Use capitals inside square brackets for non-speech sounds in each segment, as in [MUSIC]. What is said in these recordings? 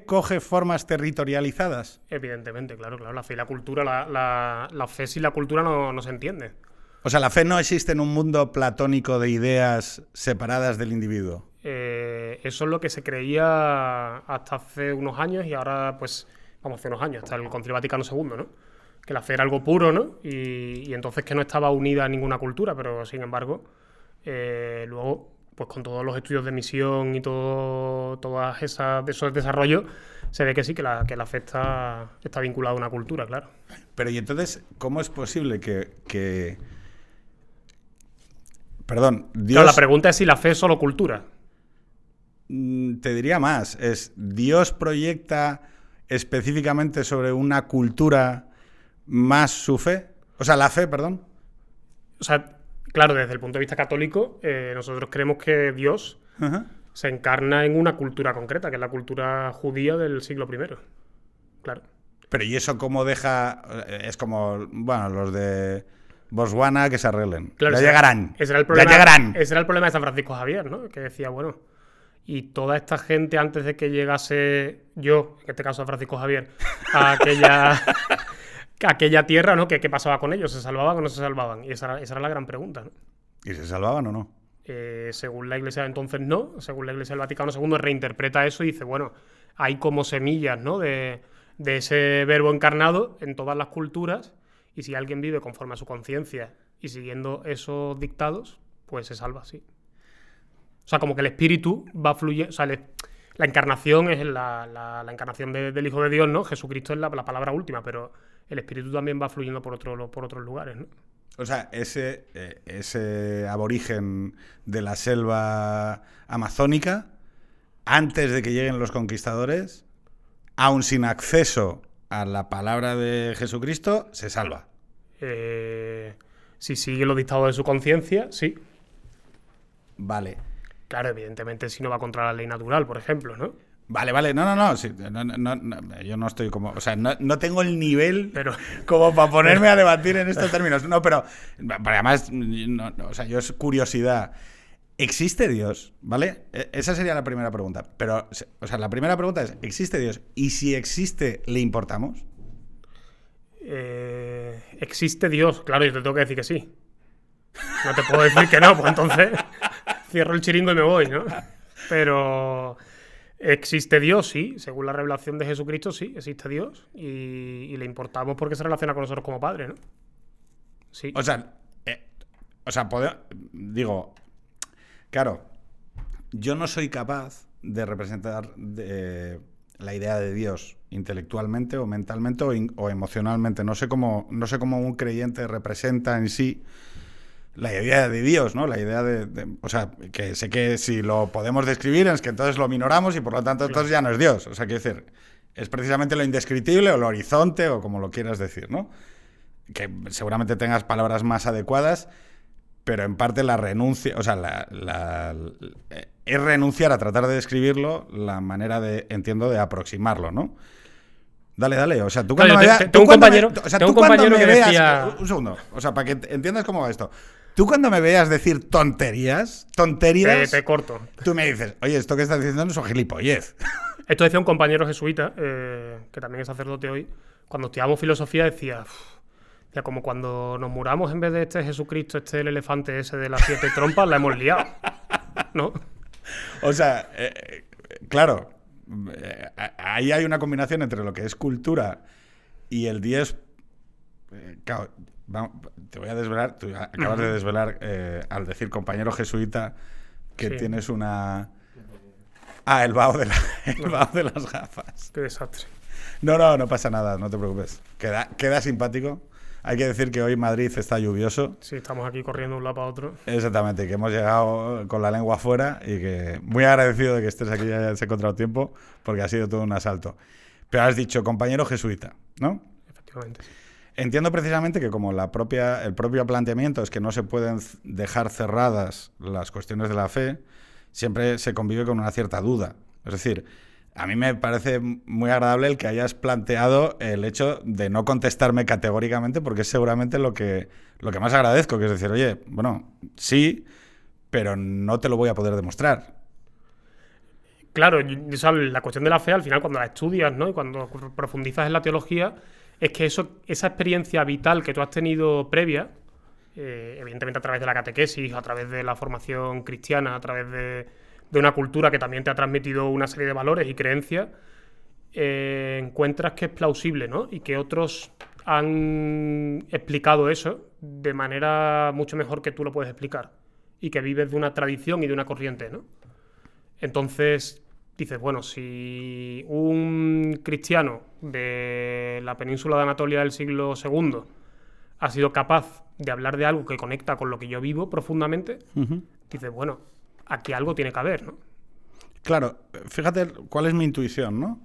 coge formas territorializadas. Evidentemente, claro, claro. La fe y la cultura, la, la, la fe sin la cultura no, no se entiende. O sea, la fe no existe en un mundo platónico de ideas separadas del individuo. Eh, eso es lo que se creía hasta hace unos años y ahora, pues, vamos, hace unos años, hasta el Concilio Vaticano II, ¿no? Que la fe era algo puro, ¿no? Y, y entonces que no estaba unida a ninguna cultura, pero sin embargo, eh, luego, pues con todos los estudios de misión y todo, todas esas, esos desarrollos, se ve que sí, que la, que la fe está, está vinculada a una cultura, claro. Pero y entonces, ¿cómo es posible que... que... Perdón, Dios... Claro, la pregunta es si la fe es solo cultura. Mm, Te diría más, es Dios proyecta específicamente sobre una cultura más su fe. O sea, la fe, perdón. O sea, claro, desde el punto de vista católico, eh, nosotros creemos que Dios Ajá. se encarna en una cultura concreta, que es la cultura judía del siglo I. Claro. Pero ¿y eso cómo deja? Es como, bueno, los de Botswana que se arreglen. Claro, ya ese- llegarán. Ese era el problema, ya llegarán. Ese era el problema de San Francisco Javier, ¿no? Que decía, bueno, y toda esta gente antes de que llegase yo, en este caso San Francisco Javier, a aquella, [LAUGHS] a aquella tierra, ¿no? ¿Qué, qué pasaba con ellos? ¿Se salvaban o no se salvaban? Y esa era, esa era la gran pregunta, ¿no? ¿Y se salvaban o no? Eh, según la iglesia entonces no, según la iglesia del Vaticano II reinterpreta eso y dice, bueno, hay como semillas, ¿no? De, de ese verbo encarnado en todas las culturas y si alguien vive conforme a su conciencia y siguiendo esos dictados, pues se salva, sí. O sea, como que el espíritu va fluyendo, o sea, la encarnación es la, la- la encarnación de- del Hijo de Dios, ¿no? Jesucristo es la, la palabra última, pero el espíritu también va fluyendo por, otro, por otros lugares, ¿no? O sea, ese, eh, ese aborigen de la selva amazónica, antes de que lleguen los conquistadores, aún sin acceso a la palabra de Jesucristo, se salva. Eh, si sigue los dictados de su conciencia, sí. Vale. Claro, evidentemente si no va contra la ley natural, por ejemplo, ¿no? Vale, vale, no, no, no, sí, no, no, yo no estoy como, o sea, no, no tengo el nivel Pero- como para [LAUGHS] ponerme a debatir en estos términos. No, pero, pero además, no, no, o sea, yo es curiosidad. ¿Existe Dios? ¿Vale? E- Esa sería la primera pregunta. Pero, o sea, la primera pregunta es, ¿existe Dios? Y si existe, ¿le importamos? Eh, ¿Existe Dios? Claro, yo te tengo que decir que sí. No te puedo decir que no, pues entonces [LAUGHS] cierro el chiringo y me voy, ¿no? Pero existe Dios, sí. Según la revelación de Jesucristo, sí, existe Dios. Y, le importamos porque se relaciona con nosotros como padre, ¿no? Sí. O sea, eh, o sea, digo, claro, yo no soy capaz de representar de- la idea de Dios intelectualmente o mentalmente o, in- o emocionalmente. No sé cómo, no sé cómo un creyente representa en sí la idea de Dios, ¿no? La idea de, de- o sea, que sé que si lo podemos describir es que entonces lo minoramos y por lo tanto entonces ya no es Dios. O sea, quiero decir, es precisamente lo indescriptible o lo horizonte o como lo quieras decir, ¿no? que seguramente tengas palabras más adecuadas, pero en parte la renuncia, o sea, la, la- es renunciar a tratar de describirlo la manera de, entiendo, de aproximarlo, ¿no? Dale, dale, o sea, tú Claro, cuando yo me veas... tengo un me- compañero- o sea, tú cuando me veas... decía- Un segundo, o sea, para que ent- entiendas cómo va esto. Tú cuando me veas decir tonterías, te, tonterías, te corto. tú me dices, oye, esto que estás diciendo no es gilipollez. [LAUGHS] Esto decía un compañero jesuita, eh, que también es sacerdote hoy, cuando estudiábamos filosofía decía, decía, como cuando nos muramos en vez de este Jesucristo, este el elefante ese de las siete trompas, la hemos liado. ¿No? O sea, eh, eh, claro, eh, ahí hay una combinación entre lo que es cultura y el 10. eh, claro, vamos, te voy a desvelar, tú acabas de desvelar eh, al decir compañero jesuita que Sí. tienes una. Ah, el vaho de, la- el vaho de las gafas. Qué desastre. No, no, no pasa nada, no te preocupes. Queda, queda simpático. Hay que decir que hoy Madrid está lluvioso. Sí, estamos aquí corriendo de un lado para otro. Exactamente, que hemos llegado con la lengua afuera y que muy agradecido de que estés aquí y hayas encontrado tiempo, porque ha sido todo un asalto. Pero has dicho compañero jesuita, ¿no? Efectivamente. sí. Entiendo precisamente que como la propia, el propio planteamiento es que no se pueden dejar cerradas las cuestiones de la fe, siempre se convive con una cierta duda. Es decir, a mí me parece muy agradable el que hayas planteado el hecho de no contestarme categóricamente, porque es seguramente lo que, lo que más agradezco, que es decir, oye, bueno, sí, pero no te lo voy a poder demostrar. Claro, la cuestión de la fe, al final, cuando la estudias, ¿no? Y cuando profundizas en la teología, es que eso, esa experiencia vital que tú has tenido previa, eh, evidentemente a través de la catequesis, a través de la formación cristiana, a través de, de una cultura que también te ha transmitido una serie de valores y creencias, eh, encuentras que es plausible, ¿no? Y que otros han explicado eso de manera mucho mejor que tú lo puedes explicar. Y que vives de una tradición y de una corriente, ¿no? Entonces dices, bueno, si un cristiano de la península de Anatolia del siglo II ha sido capaz de hablar de algo que conecta con lo que yo vivo profundamente, dices, bueno, aquí algo tiene que haber, ¿no? Claro, fíjate cuál es mi intuición, ¿no?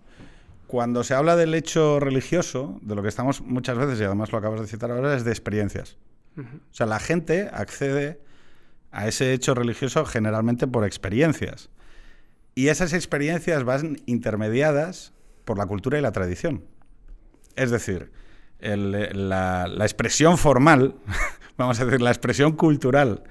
Cuando se habla del hecho religioso, de lo que estamos muchas veces, y además lo acabas de citar ahora, es de experiencias. O sea, la gente accede a ese hecho religioso generalmente por experiencias. Y esas experiencias van intermediadas por la cultura y la tradición. Es decir, la, expresión formal, [LAUGHS] vamos a decir, la expresión cultural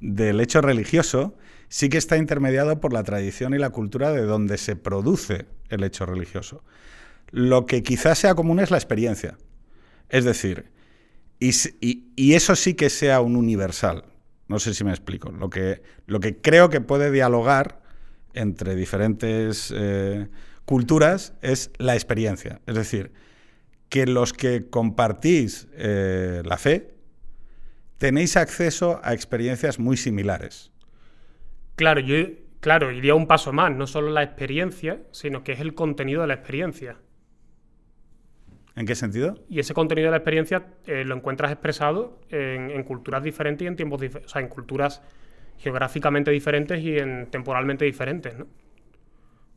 del hecho religioso sí que está intermediado por la tradición y la cultura de donde se produce el hecho religioso. Lo que quizás sea común es la experiencia. Es decir, y eso sí que sea un universal. No sé si me explico. Lo que, lo que creo que puede dialogar entre diferentes eh, culturas es la experiencia. Es decir, que los que compartís eh, la fe tenéis acceso a experiencias muy similares. Claro, yo claro, iría un paso más, no solo la experiencia, sino que es el contenido de la experiencia. ¿En qué sentido? Y ese contenido de la experiencia eh, lo encuentras expresado en, en culturas diferentes y en tiempos diferentes, o sea, en culturas geográficamente diferentes y en temporalmente diferentes, ¿no?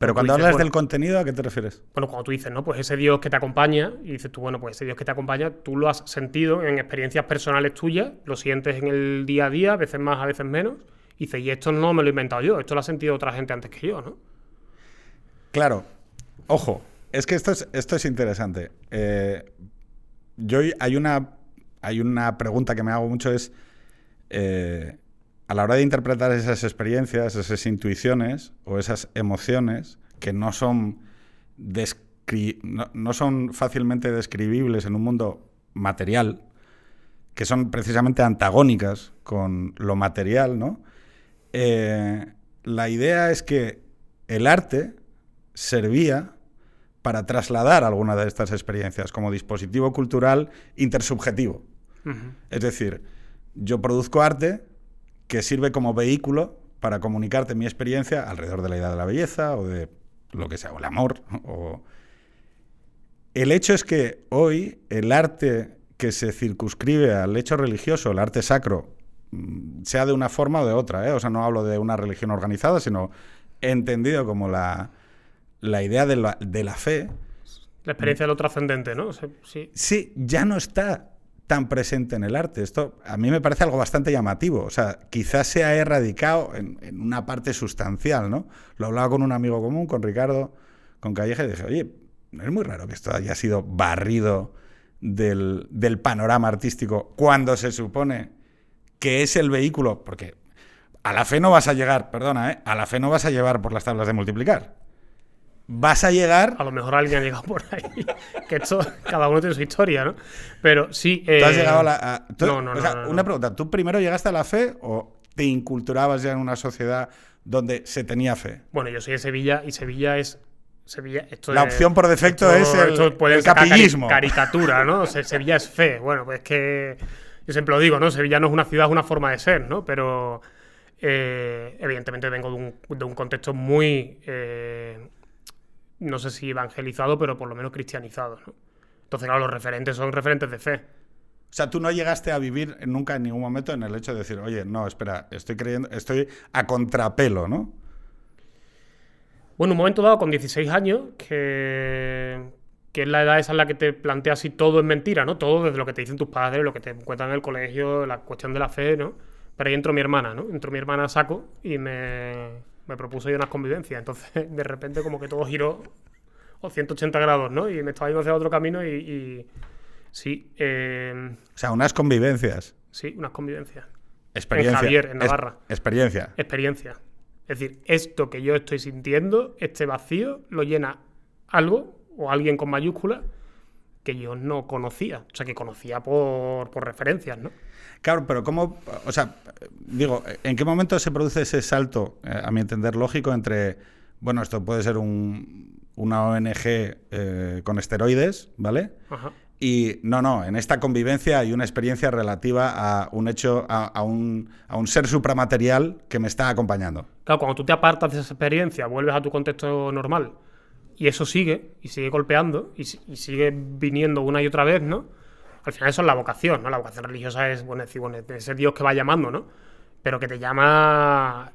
Pero cuando dices, hablas bueno, del contenido, ¿a qué te refieres? Bueno, cuando tú dices, ¿no? Pues ese Dios que te acompaña, y dices tú, bueno, pues ese Dios que te acompaña, tú lo has sentido en experiencias personales tuyas, lo sientes en el día a día, a veces más, a veces menos, y dices, y esto no me lo he inventado yo, esto lo ha sentido otra gente antes que yo, ¿no? Claro, ojo, es que esto es, esto es interesante. Eh, yo hay una, hay una pregunta que me hago mucho es, eh, a la hora de interpretar esas experiencias, esas intuiciones o esas emociones que no son, no son fácilmente describibles en un mundo material, que son precisamente antagónicas con lo material, ¿no? Eh, la idea es que el arte servía para trasladar alguna de estas experiencias como dispositivo cultural intersubjetivo. Es decir, yo produzco arte que sirve como vehículo para comunicarte mi experiencia alrededor de la idea de la belleza o de lo que sea, o el amor. O... El hecho es que hoy el arte que se circunscribe al hecho religioso, el arte sacro, mm, sea de una forma o de otra, ¿eh? o sea, no hablo de una religión organizada, sino entendido como la, la idea de la, de la fe, La experiencia de lo trascendente, ¿no? O sea, sí. sí, ya no está tan presente en el arte. Esto a mí me parece algo bastante llamativo. O sea, quizás se ha erradicado en, una parte sustancial, ¿no? Lo hablaba con un amigo común, con Ricardo, con Calleja, y dije, oye, no es muy raro que esto haya sido barrido del, del panorama artístico cuando se supone que es el vehículo, porque a la fe no vas a llegar, perdona, ¿eh? a la fe no vas a llevar por las tablas de multiplicar. Vas a llegar A lo mejor alguien ha llegado por ahí. [LAUGHS] que esto, cada uno tiene su historia, ¿no? Pero sí. ¿Tú has eh, llegado a la. a- tú- no, no, o no, sea. Una pregunta: ¿tú primero llegaste a la fe o te inculturabas ya en una sociedad donde se tenía fe? Bueno, yo soy de Sevilla y Sevilla es. Sevilla, esto La es- opción por defecto esto- es el- esto puede el cari- capillismo. caricatura, ¿no? Sevilla es fe. Bueno, pues que. Yo siempre lo digo, ¿no? Sevilla no es una ciudad, es una forma de ser, ¿no? Pero. eh, evidentemente vengo de un, de un contexto muy. eh, no sé si evangelizado, pero por lo menos cristianizado, ¿no? Entonces, claro, los referentes son referentes de fe. O sea, tú no llegaste a vivir nunca en ningún momento en el hecho de decir, oye, no, espera, estoy creyendo, estoy a contrapelo, ¿no? Bueno, un momento dado, con 16 años, que, que es la edad esa en la que te planteas si todo es mentira, ¿no? Todo desde lo que te dicen tus padres, lo que te cuentan en el colegio, la cuestión de la fe, ¿no? Pero ahí entró mi hermana, ¿no? Entró mi hermana a saco y me, me propuso yo unas convivencias. Entonces, de repente, como que todo giró o 180 grados, ¿no? Y me estaba yendo hacia otro camino y, y sí, eh, O sea, unas convivencias. sí, unas convivencias. Experiencia. Javier, en Es- Navarra. experiencia. Experiencia. Es decir, esto que yo estoy sintiendo, este vacío, lo llena algo o alguien con mayúsculas que yo no conocía, o sea, que conocía por, por referencias, ¿no? Claro, pero ¿cómo, o sea, digo, ¿en qué momento se produce ese salto, eh, a mi entender lógico, entre, bueno, esto puede ser un, una ONG eh, con esteroides, ¿vale? Ajá. Y no, no, en esta convivencia hay una experiencia relativa a un hecho, a, a un, a un ser supramaterial que me está acompañando. Claro, cuando tú te apartas de esa experiencia, vuelves a tu contexto normal y eso sigue, y sigue golpeando, y, y sigue viniendo una y otra vez, ¿no? Al final eso es la vocación, ¿no? La vocación religiosa es, bueno, decir, bueno, ese Dios que va llamando, ¿no? Pero que te llama...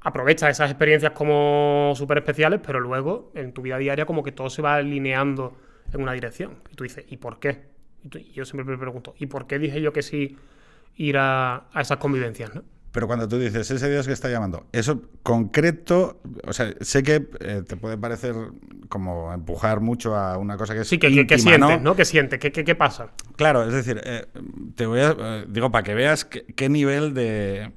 Aprovecha esas experiencias como súper especiales, pero luego en tu vida diaria como que todo se va alineando en una dirección. Y tú dices, ¿y por qué? Y, yo siempre me pregunto, ¿y por qué dije yo que sí ir a, a esas convivencias, ¿no? Pero cuando tú dices ese Dios que está llamando, eso concreto, o sea, sé que eh, te puede parecer como empujar mucho a una cosa que es Sí, que, que- que íntima, sientes, ¿no? ¿Qué sientes? ¿Qué, pasa? Claro, es decir, eh, te voy a. eh, digo, para que veas qué, nivel de,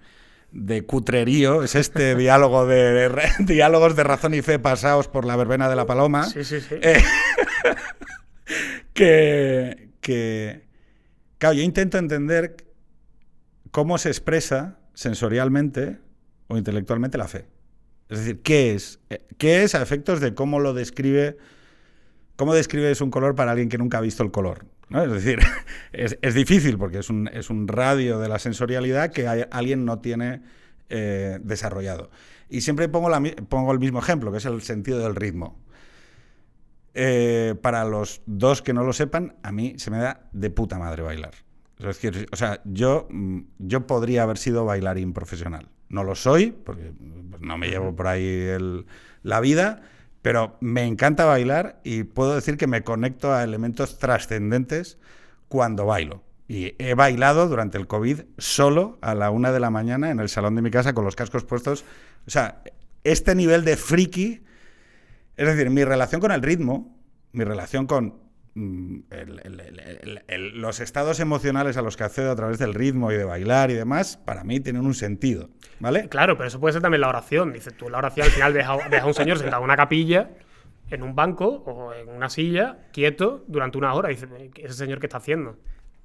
de cutrerío es este [LAUGHS] diálogo de, [LAUGHS] diálogos de razón y fe pasados por la verbena de la paloma. Sí, sí, sí. Eh, [LAUGHS] que, que. Claro, yo intento entender cómo se expresa sensorialmente o intelectualmente la fe. Es decir, ¿qué es? Eh, ¿Qué es a efectos de cómo lo describe? ¿Cómo describes un color para alguien que nunca ha visto el color? ¿no? Es decir, [LAUGHS] es, es difícil porque es un, es un radio de la sensorialidad que alguien no tiene eh, desarrollado. Y siempre pongo, la pongo el mismo ejemplo, que es el sentido del ritmo. Eh, para los dos que no lo sepan, a mí se me da de puta madre bailar. Es decir, o sea, yo, mm, yo podría haber sido bailarín profesional. No lo soy, porque pues, no me llevo por ahí el- la vida, pero me encanta bailar y puedo decir que me conecto a elementos trascendentes cuando bailo. Y he bailado durante el COVID solo a la una de la mañana en el salón de mi casa con los cascos puestos. O sea, este nivel de friki es decir, mi relación con el ritmo, mi relación con el- el- el- el- el- los estados emocionales a los que accedo a través del ritmo y de bailar y demás, para mí tienen un sentido, ¿vale? Claro, pero eso puede ser también la oración. Dices tú, la oración al final ves a, ves a un señor sentado en una capilla, en un banco o en una silla, quieto, durante una hora. Dices, ¿ese señor qué está haciendo?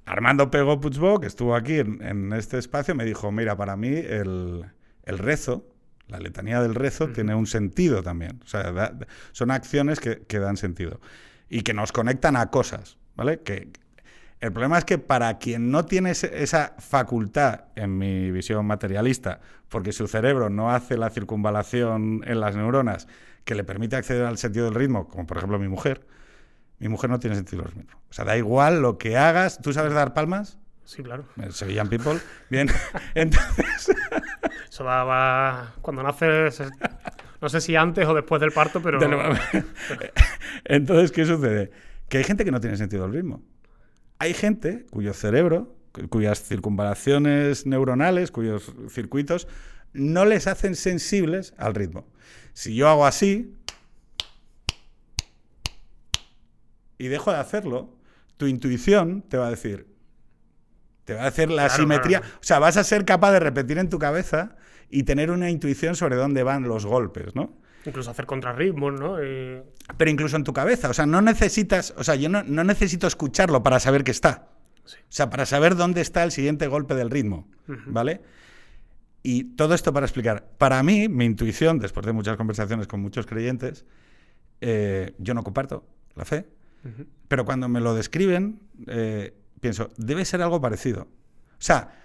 Armando Pego Puigbo, que estuvo aquí en, en este espacio, me dijo, mira, para mí el, el rezo, la letanía del rezo, tiene un sentido también. O sea, da- son acciones que, que dan sentido y que nos conectan a cosas, ¿vale? Que, el problema es que para quien no tiene esa facultad, en mi visión materialista, porque su cerebro no hace la circunvalación en las neuronas que le permite acceder al sentido del ritmo, como por ejemplo mi mujer, mi mujer no tiene sentido del ritmo. O sea, da igual lo que hagas. ¿Tú sabes dar palmas? Sí, claro. Eh, Sevillan People. Bien. [LAUGHS] Entonces, Eso va, va- Cuando naces, es- no sé si antes o después del parto, pero... [LAUGHS] Entonces, ¿qué sucede? Que hay gente que no tiene sentido del ritmo. Hay gente cuyo cerebro, cu- cuyas circunvalaciones neuronales, cuyos circuitos, no les hacen sensibles al ritmo. Si yo hago así y dejo de hacerlo, tu intuición te va a decir, te va a hacer la Claro, simetría. claro. O sea, vas a ser capaz de repetir en tu cabeza y tener una intuición sobre dónde van los golpes, ¿no? Incluso hacer contrarritmos, ¿no? Y- pero incluso en tu cabeza. O sea, no necesitas, o sea, yo no, no necesito escucharlo para saber que está. Sí. O sea, para saber dónde está el siguiente golpe del ritmo, ¿vale? Y todo esto para explicar. Para mí, mi intuición, después de muchas conversaciones con muchos creyentes, eh, yo no comparto la fe, pero cuando me lo describen, eh, pienso, debe ser algo parecido. O sea,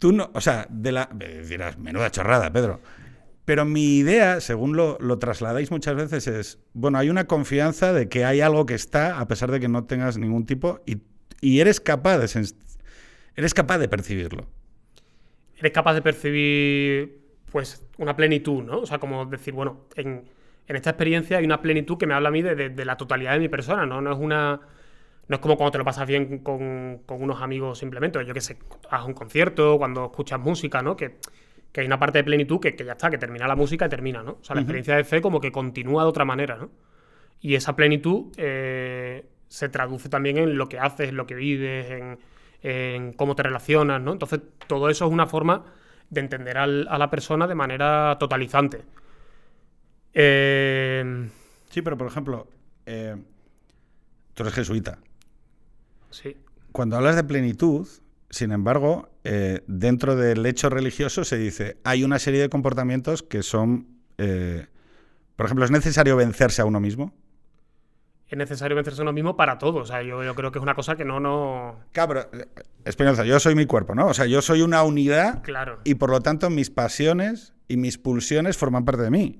tú no, o sea, de la, me dirás, menuda chorrada, Pedro. Pero mi idea, según lo, lo trasladáis muchas veces, es, bueno, hay una confianza de que hay algo que está, a pesar de que no tengas ningún tipo, y, y eres capaz de eres capaz de percibirlo. eres capaz de percibir pues una plenitud, ¿no? O sea, como decir, bueno, en, en esta experiencia hay una plenitud que me habla a mí de, de- de la totalidad de mi persona, ¿no? No es una. No es como cuando te lo pasas bien con, con unos amigos simplemente, o yo qué sé, a un concierto, cuando escuchas música, ¿no? Que, que hay una parte de plenitud que, que ya está, que termina la música y termina, ¿no? O sea, la experiencia de fe como que continúa de otra manera, ¿no? Y esa plenitud eh, se traduce también en lo que haces, en lo que vives, en, en cómo te relacionas, ¿no? Entonces, todo eso es una forma de entender al- a la persona de manera totalizante. Eh, Sí, pero por ejemplo, eh, tú eres jesuita. Sí. Cuando hablas de plenitud, sin embargo, eh, dentro del hecho religioso se dice, hay una serie de comportamientos que son, eh, por ejemplo, ¿es necesario vencerse a uno mismo? Es necesario vencerse a uno mismo para todo. O sea, yo, yo creo que es una cosa que no, no. Claro, pero, eh, Espinoza, yo soy mi cuerpo, ¿no? O sea, yo soy una unidad Claro. y por lo tanto mis pasiones y mis pulsiones forman parte de mí.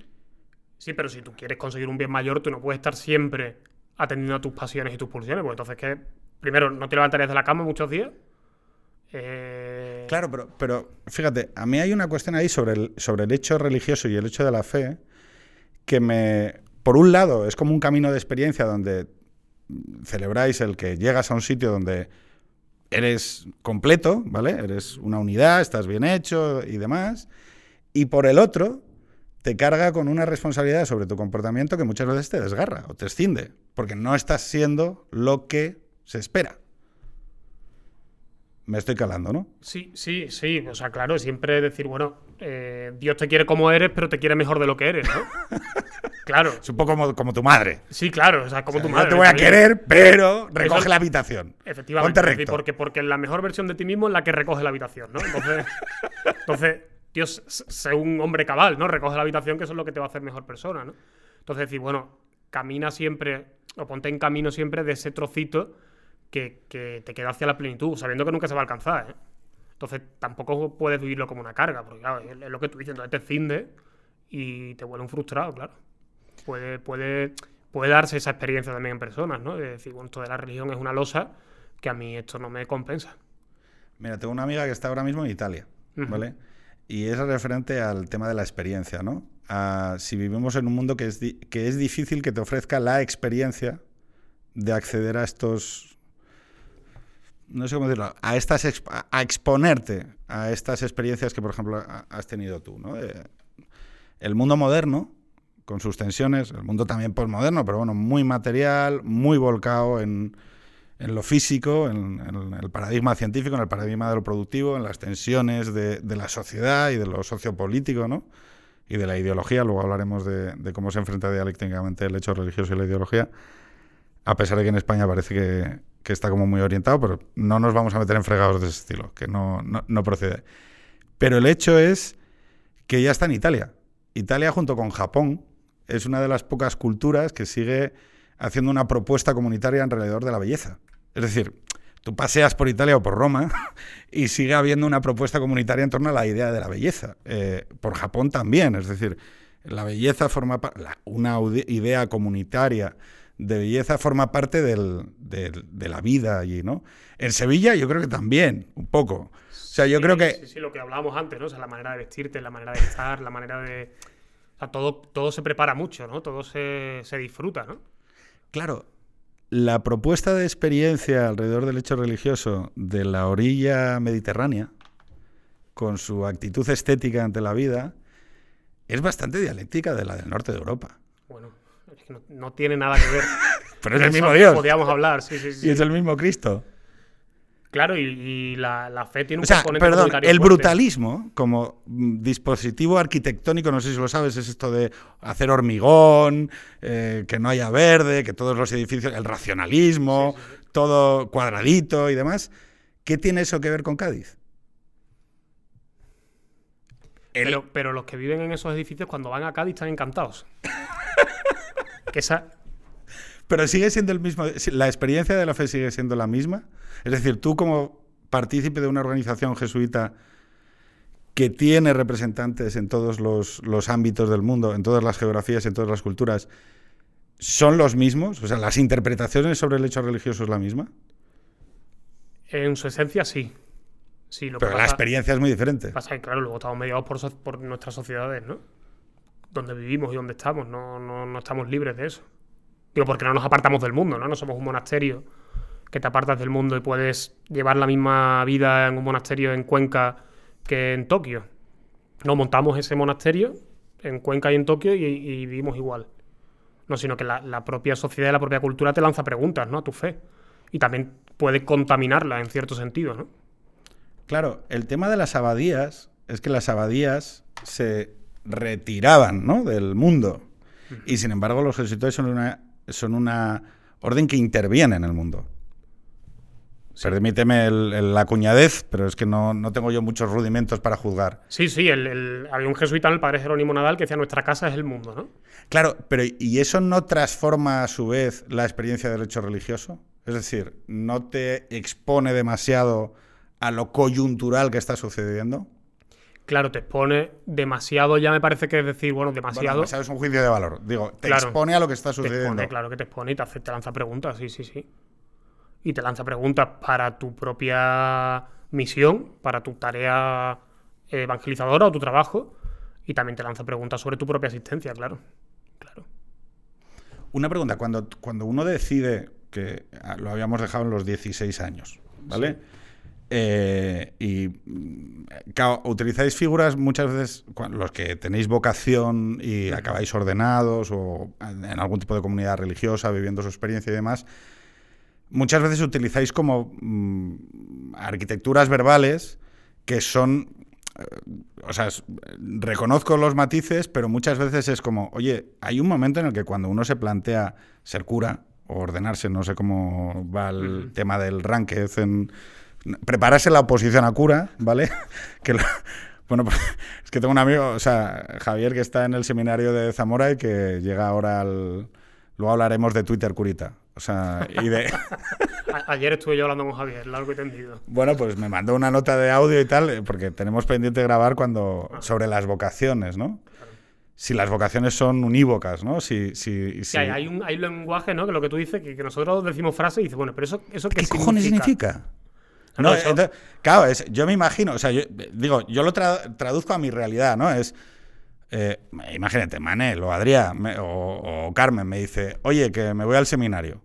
Sí, pero si tú quieres conseguir un bien mayor, tú no puedes estar siempre atendiendo a tus pasiones y tus pulsiones. Pues entonces, que Primero, no te levantarías de la cama muchos días. Eh, Claro, pero, pero fíjate, a mí hay una cuestión ahí sobre el, sobre el hecho religioso y el hecho de la fe que me, por un lado, es como un camino de experiencia donde celebráis el que llegas a un sitio donde eres completo, ¿vale? Eres una unidad, estás bien hecho y demás. Y por el otro, te carga con una responsabilidad sobre tu comportamiento que muchas veces te desgarra o te escinde, porque no estás siendo lo que se espera. Me estoy calando, ¿no? Sí, sí, sí. O sea, claro, siempre decir, bueno, eh, Dios te quiere como eres, pero te quiere mejor de lo que eres, ¿no? [LAUGHS] claro. Es un poco como, como tu madre. Sí, claro. O sea, como O sea, tu madre. te voy a querer, pero recoge Eso- la habitación. Efectivamente. Ponte recto. porque, porque la mejor versión de ti mismo es la que recoge la habitación, ¿no? Entonces, [LAUGHS] entonces Dios, sé un hombre cabal, ¿no? Recoge la habitación, que eso es lo que te va a hacer mejor persona, ¿no? Entonces, decir, bueno, camina siempre, o ponte en camino siempre de ese trocito que, que te queda hacia la plenitud, sabiendo que nunca se va a alcanzar, ¿eh? Entonces, tampoco puedes vivirlo como una carga, porque, claro, es lo que tú dices, entonces te cinde y te vuelve un frustrado, claro. Puede, puede, puede darse esa experiencia también en personas, ¿no? De decir, bueno, esto de la religión es una losa que a mí esto no me compensa. Mira, tengo una amiga que está ahora mismo en Italia, Ujú. ¿vale? Y es referente al tema de la experiencia, ¿no? A si vivimos en un mundo que es, que es difícil que te ofrezca la experiencia de acceder a estos... No sé cómo decirlo, a estas a exponerte a estas experiencias que, por ejemplo, ha- has tenido tú, ¿no? Eh, el mundo moderno, con sus tensiones, el mundo también postmoderno, pero bueno, muy material, muy volcado en, en lo físico, en, el paradigma científico, en el paradigma de lo productivo, en las tensiones de, de la sociedad y de lo sociopolítico, ¿no? Y de la ideología, luego hablaremos de, de cómo se enfrenta dialécticamente el hecho religioso y la ideología, a pesar de que en España parece que, que está como muy orientado, pero no nos vamos a meter en fregados de ese estilo, que no, no, procede. Pero el hecho es que ya está en Italia. Italia junto con Japón es una de las pocas culturas que sigue haciendo una propuesta comunitaria alrededor de la belleza. Es decir, tú paseas por Italia o por Roma [LAUGHS] y sigue habiendo una propuesta comunitaria en torno a la idea de la belleza. Eh, por Japón también, es decir, la belleza forma una ide- idea comunitaria de belleza forma parte del- del- de la vida allí, ¿no? En Sevilla yo creo que también, un poco. O sea, yo Sí, creo que Sí, sí, lo que hablábamos antes, ¿no? O sea, la manera de vestirte, la manera de estar, la manera de... O sea, todo, todo se prepara mucho, ¿no? Todo se, se disfruta, ¿no? Claro, la propuesta de experiencia alrededor del hecho religioso de la orilla mediterránea, con su actitud estética ante la vida, es bastante dialéctica de la del norte de Europa. No, no tiene nada que ver. [LAUGHS] Pero es el mismo Dios. Podríamos hablar, sí, sí, sí. Y es el mismo Cristo. Claro, y, y la, la fe tiene un O sea, componente perdón, el fuerte. brutalismo como dispositivo arquitectónico, no sé si lo sabes, es esto de hacer hormigón, eh, que no haya verde, que todos los edificios, el racionalismo, todo cuadradito y demás. ¿Qué tiene eso que ver con Cádiz? El- Pero, pero los que viven en esos edificios cuando van a Cádiz están encantados. [LAUGHS] que esa... Pero sigue siendo el mismo, la experiencia de la fe sigue siendo la misma. Es decir, tú como partícipe de una organización jesuita que tiene representantes en todos los, los ámbitos del mundo, en todas las geografías, en todas las culturas, ¿son los mismos? O sea, ¿las interpretaciones sobre el hecho religioso es la misma? En su esencia, sí. Sí, lo Pero que la experiencia es muy diferente. pasa que, claro, luego estamos mediados por, so- por nuestras sociedades, ¿no? Donde vivimos y donde estamos. No, no, no estamos libres de eso. Digo, porque no nos apartamos del mundo, ¿no? No somos un monasterio que te apartas del mundo y puedes llevar la misma vida en un monasterio en Cuenca que en Tokio. No, montamos ese monasterio en Cuenca y en Tokio y, vivimos igual. No, sino que la, la propia sociedad y la propia cultura te lanza preguntas, ¿no? A tu fe. Y también puede contaminarla en cierto sentido, ¿no? Claro, el tema de las abadías es que las abadías se retiraban ¿no? del mundo. Y sin embargo, los jesuitas son una, son una orden que interviene en el mundo. Permíteme el- la cuñadez, pero es que no, no tengo yo muchos rudimentos para juzgar. Sí, sí, el- el- había un jesuita, el padre Jerónimo Nadal, que decía nuestra casa es el mundo, ¿no? Claro, pero ¿y eso no transforma a su vez la experiencia del hecho religioso? Es decir, ¿no te expone demasiado a lo coyuntural que está sucediendo? Claro, te expone demasiado, ya me parece que es decir, bueno, Bueno, demasiado. es un juicio de valor. Digo, te Claro. expone a lo que está te sucediendo. expone, claro que te expone y te, hace- te lanza preguntas, sí, sí, sí. Y te lanza preguntas para tu propia misión, para tu tarea evangelizadora o tu trabajo, y también te lanza preguntas sobre tu propia existencia, claro. Claro. Una pregunta, cuando, cuando uno decide, que ah, lo habíamos dejado en los 16 años, ¿vale? Eh, y mm, claro, utilizáis figuras muchas veces, los que tenéis vocación y acabáis ordenados o en algún tipo de comunidad religiosa, viviendo su experiencia y demás, muchas veces utilizáis como mm, arquitecturas verbales que son eh, o sea, es- reconozco los matices, pero muchas veces es como, oye, hay un momento en el que cuando uno se plantea ser cura o ordenarse, no sé cómo va el tema del Ránquez, en prepararse la oposición a cura, ¿vale? [LAUGHS] que bueno, pues, es que tengo un amigo, o sea, Javier, que está en el seminario de Zamora y que llega ahora al... Luego hablaremos de Twitter Curita. O sea, y de... [LAUGHS] Ayer estuve yo hablando con Javier, largo y tendido. Bueno, pues me mandó una nota de audio y tal, eh, porque tenemos pendiente grabar cuando sobre las vocaciones, ¿no? Si las vocaciones son unívocas, ¿no? Si, si, si- Sí, hay, un, hay un lenguaje, ¿no? Que lo que tú dices, que, que nosotros decimos frases y dices, bueno, pero eso, eso qué, ¿Qué cojones significa? No, eso- entonces, claro, es, yo me imagino, o sea, yo, digo, yo lo tra- traduzco a mi realidad, ¿no? Es, eh, imagínate, Manel o Adrián me- o, o Carmen me dice, oye, que me voy al seminario.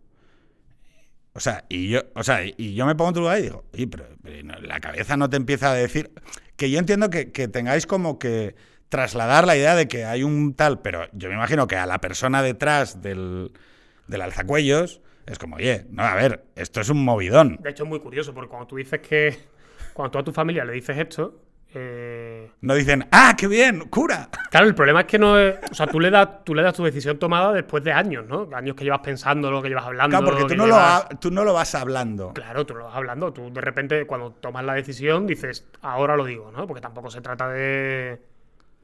O sea, y yo, o sea, y yo me pongo en tu lugar y digo, oye, pero, la cabeza no te empieza a decir. Que yo entiendo que, que tengáis como que trasladar la idea de que hay un tal, pero yo me imagino que a la persona detrás del, del alzacuellos es como, oye, no, a ver, esto es un movidón. De hecho, es muy curioso, porque cuando tú dices que. Cuando tú a tu familia le dices esto. eh, No dicen, ¡ah, qué bien! ¡Cura! Claro, el problema es que no es. O sea, tú le das, tú le das tu decisión tomada después de años, ¿no? Años que llevas pensando, lo que llevas hablando. Claro, porque que tú no, lo, llevas- tú no lo vas hablando. Claro, tú lo vas hablando. Tú de repente, cuando tomas la decisión, dices, ahora lo digo, ¿no? Porque tampoco se trata de,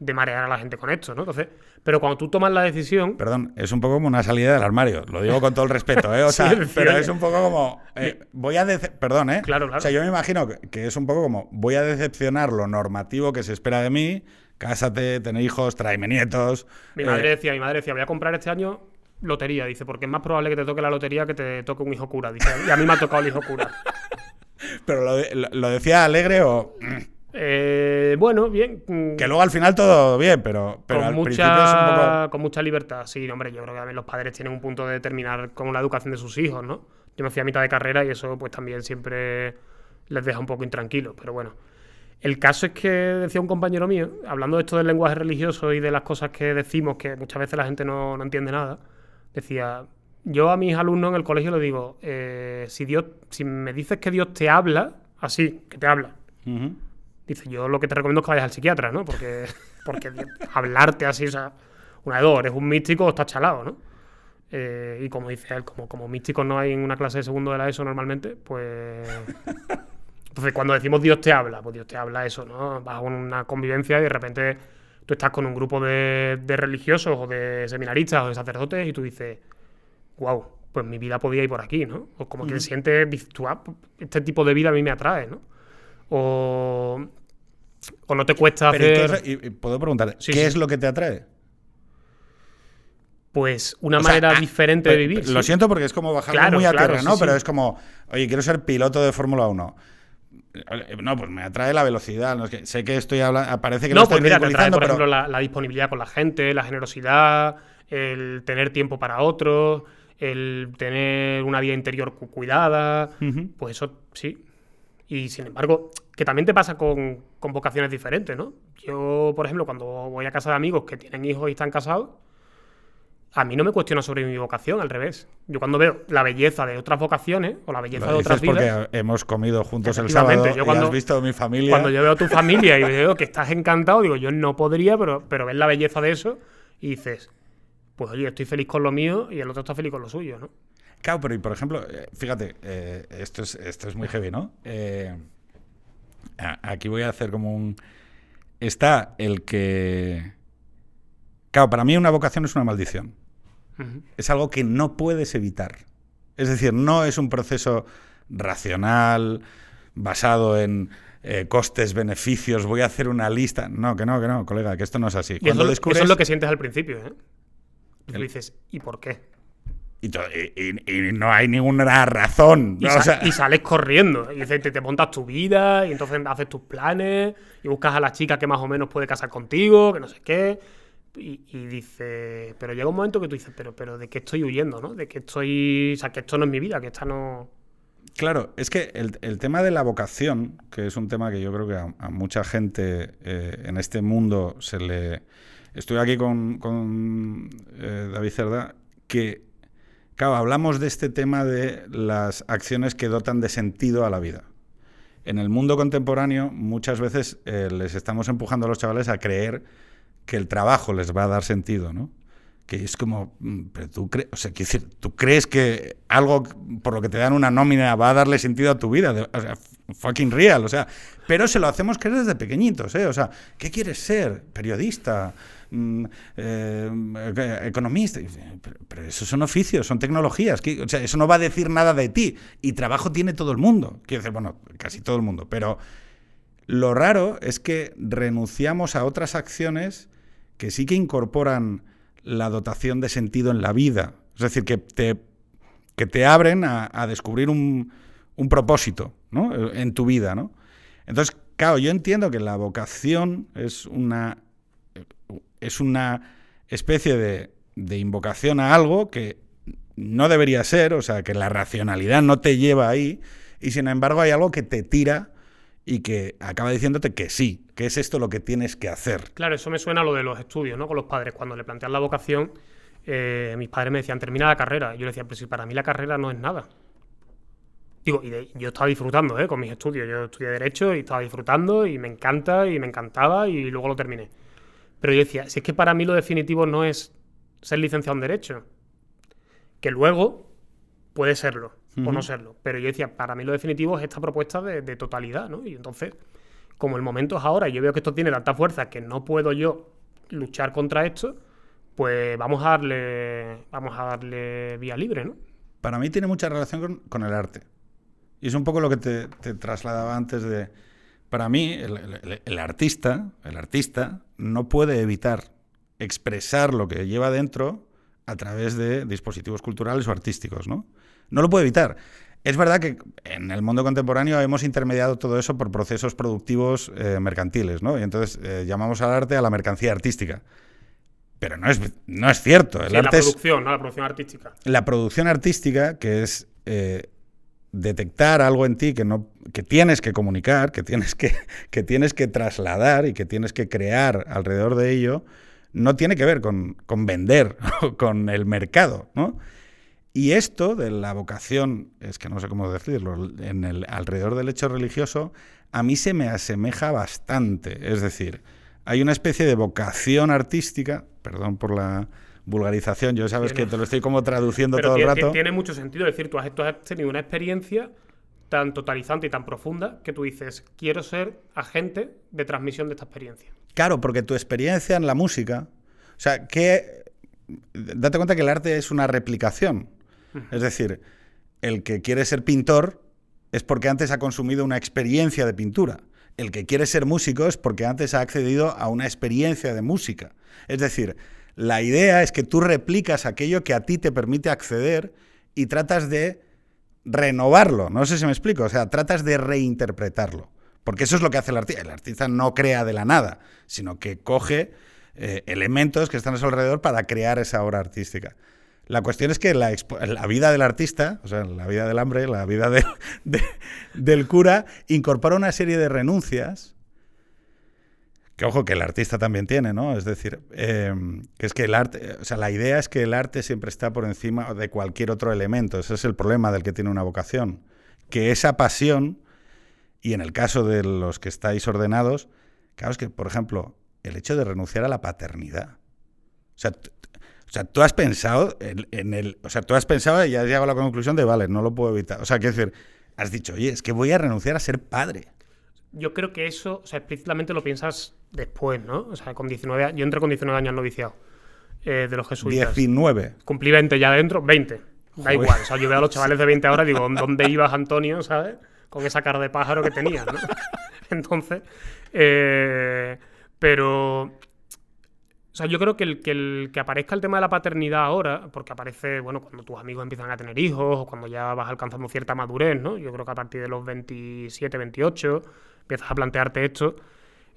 de marear a la gente con esto, ¿no? Entonces, pero cuando tú tomas la decisión. Perdón, es un poco como una salida del armario. Lo digo con todo el respeto, ¿eh? O [LAUGHS] sea, decir, pero es un poco como. eh, voy a. Perdón, ¿eh? Claro, claro. O sea, yo me imagino que, que es un poco como. Voy a decepcionar lo normativo que se espera de mí. Cásate, tener hijos, tráeme nietos. Mi eh, madre decía, mi madre decía, voy a comprar este año lotería. Dice, porque es más probable que te toque la lotería que te toque un hijo cura. Dice, y a mí me ha tocado el hijo cura. [LAUGHS] pero lo, de- lo- lo decía alegre o. Eh, bueno, bien. mm, Que luego al final todo bien, pero, pero con, al mucha, principio es un poco. con mucha libertad. Sí, hombre, yo creo que también los padres tienen un punto de determinar con la educación de sus hijos, ¿no? Yo me fui a mitad de carrera y eso pues también siempre les deja un poco intranquilos, pero bueno. El caso es que decía un compañero mío, hablando de esto del lenguaje religioso y de las cosas que decimos, que muchas veces la gente no, no entiende nada, decía, yo a mis alumnos en el colegio le digo, eh, si, Dios, si me dices que Dios te habla, así, que te habla, Ujú. Dice, yo lo que te recomiendo es que vayas al psiquiatra, ¿no? Porque, [LAUGHS] porque hablarte así, o sea, una de dos, eres un místico o estás chalado, ¿no? Eh, y como dice él, como, como místicos no hay en una clase de segundo de la ESO normalmente, pues... Entonces, cuando decimos Dios te habla, pues Dios te habla eso, ¿no? Vas a una convivencia y de repente tú estás con un grupo de, de religiosos o de seminaristas o de sacerdotes y tú dices, wow, pues mi vida podía ir por aquí, ¿no? O como que sientes, dices tú, ah, este tipo de vida a mí me atrae, ¿no? O, o no te cuesta Pero ¿y qué hacer, y- y puedo preguntar, Sí, ¿qué sí. es lo que te atrae? pues, una O sea, manera ah, diferente de vivir. Lo sí. siento porque es como Claro, muy a claro, tierra, ¿no? Pero es como, oye, quiero ser piloto de Fórmula 1. Eh, No, pues me atrae la velocidad. No, es que sé que estoy hablando. Parece que No, lo estoy pues mira, te atrae, por pero- ejemplo, la, la disponibilidad con la gente, la generosidad, el tener tiempo para otros, el tener una vida interior cu- cuidada, pues eso sí. Y sin embargo, que también te pasa con, con vocaciones diferentes, ¿no? Yo, por ejemplo, cuando voy a casa de amigos que tienen hijos y están casados, a mí no me cuestiona sobre mi vocación, al revés. Yo cuando veo la belleza de otras vocaciones o la belleza Lo de otras dices vidas, porque hemos comido juntos el sábado yo y cuando- has visto mi familia. cuando yo veo a tu familia y veo que estás encantado, digo, yo no podría, pero, pero ves la belleza de eso y dices, pues oye, estoy feliz con lo mío y el otro está feliz con lo suyo, ¿no? Claro, pero y por ejemplo, eh, fíjate, eh, esto, es, esto es muy heavy, ¿no? Eh, aquí voy a hacer como un... Está el que... Claro, para mí una vocación es una maldición. Es algo que no puedes evitar. Es decir, no es un proceso racional, basado en eh, costes, beneficios, voy a hacer una lista. No, que no, que no, colega, que esto no es así. Eso, Cuando eso descubres... es lo que sientes al principio, ¿eh? Y tú dices, ¿y por qué? Y, y- y- no hay ninguna razón. Y, y sales corriendo. Y te, te montas tu vida y entonces haces tus planes y buscas a la chica que más o menos puede casar contigo, que no sé qué. Y, y dices, pero llega un momento que tú dices, pero, pero ¿de qué estoy huyendo, no? De que estoy, o sea, que esto no es mi vida, que esta no... Claro, es que el, el tema de la vocación, que es un tema que yo creo que a, a mucha gente eh, en este mundo se le... Estoy aquí con, con, eh, David Cerda, que, claro, hablamos de este tema de las acciones que dotan de sentido a la vida. En el mundo contemporáneo muchas veces eh, les estamos empujando a los chavales a creer que el trabajo les va a dar sentido, ¿no? Que es como, mm, pero tú crees, o sea, decir, tú crees que algo por lo que te dan una nómina va a darle sentido a tu vida, fucking real, o sea, pero se lo hacemos creer desde pequeñitos, ¿eh? O sea, ¿qué quieres ser? Periodista, Mm, eh, eh, economista, pero, pero esos son oficios, son tecnologías, que- o sea, eso no va a decir nada de ti y trabajo tiene todo el mundo, quiero decir, bueno, casi todo el mundo, pero lo raro es que renunciamos a otras acciones que sí que incorporan la dotación de sentido en la vida. Es decir, que te, que te abren a descubrir un, un propósito ¿no? en tu vida. ¿no? Entonces, claro, yo entiendo que la vocación es una, es una especie de, de invocación a algo que no debería ser, o sea, que la racionalidad no te lleva ahí, y sin embargo hay algo que te tira y que acaba diciéndote que sí, que es esto lo que tienes que hacer. Claro, eso me suena a lo de los estudios, ¿no? Con los padres. Cuando le plantean la vocación, eh, mis padres me decían, termina la carrera. Yo le decía, pero si para mí la carrera no es nada. Digo, y de- yo estaba disfrutando, ¿eh? Con mis estudios. Yo estudié Derecho y estaba disfrutando y me encanta y me encantaba y luego lo terminé. Pero yo decía, si es que para mí lo definitivo no es ser licenciado en Derecho, que luego puede serlo o no serlo. Pero yo decía, para mí lo definitivo es esta propuesta de, de totalidad, ¿no? Y entonces, como el momento es ahora y yo veo que esto tiene tanta fuerza que no puedo yo luchar contra esto, pues vamos a darle, vamos a darle vía libre, ¿no? Para mí tiene mucha relación con, con el arte. Y es un poco lo que te, te trasladaba antes de... Para mí, el, el- el artista, el artista no puede evitar expresar lo que lleva dentro a través de dispositivos culturales o artísticos, ¿no? No lo puede evitar. Es verdad que en el mundo contemporáneo hemos intermediado todo eso por procesos productivos eh, mercantiles, ¿no? Y entonces eh, llamamos al arte a la mercancía artística. Pero no es, no es cierto. El Sí, la es, producción, ¿no? La producción artística. la producción artística, que es eh, detectar algo en ti que, no, que tienes que comunicar, que tienes que, [LAUGHS] que tienes que trasladar y que tienes que crear alrededor de ello, no tiene que ver con, con vender [LAUGHS] o con el mercado, ¿no? Y esto de la vocación, es que no sé cómo decirlo, en el, alrededor del hecho religioso, a mí se me asemeja bastante. Es decir, hay una especie de vocación artística, perdón por la vulgarización, yo sabes que te lo estoy como traduciendo Pero todo el rato. tiene mucho sentido. Decir, tú has, tú has tenido una experiencia tan totalizante y tan profunda que tú dices, quiero ser agente de transmisión de esta experiencia. Claro, porque tu experiencia en la música, o sea, que date cuenta que el arte es una replicación. Es decir, el que quiere ser pintor es porque antes ha consumido una experiencia de pintura. El que quiere ser músico es porque antes ha accedido a una experiencia de música. Es decir, la idea es que tú replicas aquello que a ti te permite acceder y tratas de renovarlo. No sé si me explico. O sea, tratas de reinterpretarlo. Porque eso es lo que hace el artista. El artista no crea de la nada, sino que coge eh, elementos que están a su alrededor para crear esa obra artística. La cuestión es que la, vida del artista, o sea, la vida del hambre, la vida de- [LAUGHS] de- del cura, incorpora una serie de renuncias que ojo, que el artista también tiene, ¿no? Es decir, eh, que es que el arte, o sea, la idea es que el arte siempre está por encima de cualquier otro elemento. Ese es el problema del que tiene una vocación. Que esa pasión, y en el caso de los que estáis ordenados, claro, es que, por ejemplo, el hecho de renunciar a la paternidad. O sea, o sea, tú has pensado en, el. O sea, tú has pensado y has llegado a la conclusión de, vale, no lo puedo evitar. O sea, quiero decir, has dicho, oye, es que voy a renunciar a ser padre. Yo creo que eso, o sea, explícitamente lo piensas después, ¿no? O sea, con 19 años. Yo entré con 19 años al noviciado eh, de los jesuitas. 19. Cumplí 20 ya adentro, 20. Da igual. O sea, yo veo a los chavales de 20 ahora y digo, ¿dónde ibas, Antonio? ¿Sabes? Con esa cara de pájaro que tenías, ¿no? [LAUGHS] Entonces. Eh, pero o sea, yo creo que el, que el que aparezca el tema de la paternidad ahora, porque aparece, bueno, cuando tus amigos empiezan a tener hijos o cuando ya vas alcanzando cierta madurez, ¿no? Yo creo que a partir de los 27, 28 empiezas a plantearte esto.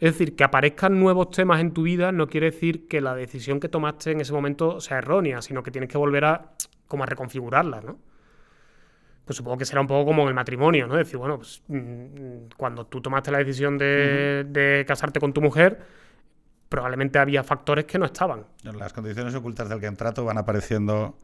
Es decir, que aparezcan nuevos temas en tu vida no quiere decir que la decisión que tomaste en ese momento sea errónea, sino que tienes que volver a, como a reconfigurarla, ¿no? Pues supongo que será un poco como en el matrimonio, ¿no? Es decir, bueno, pues mm, cuando tú tomaste la decisión de, de casarte con tu mujer, probablemente había factores que no estaban. Las condiciones ocultas del contrato van apareciendo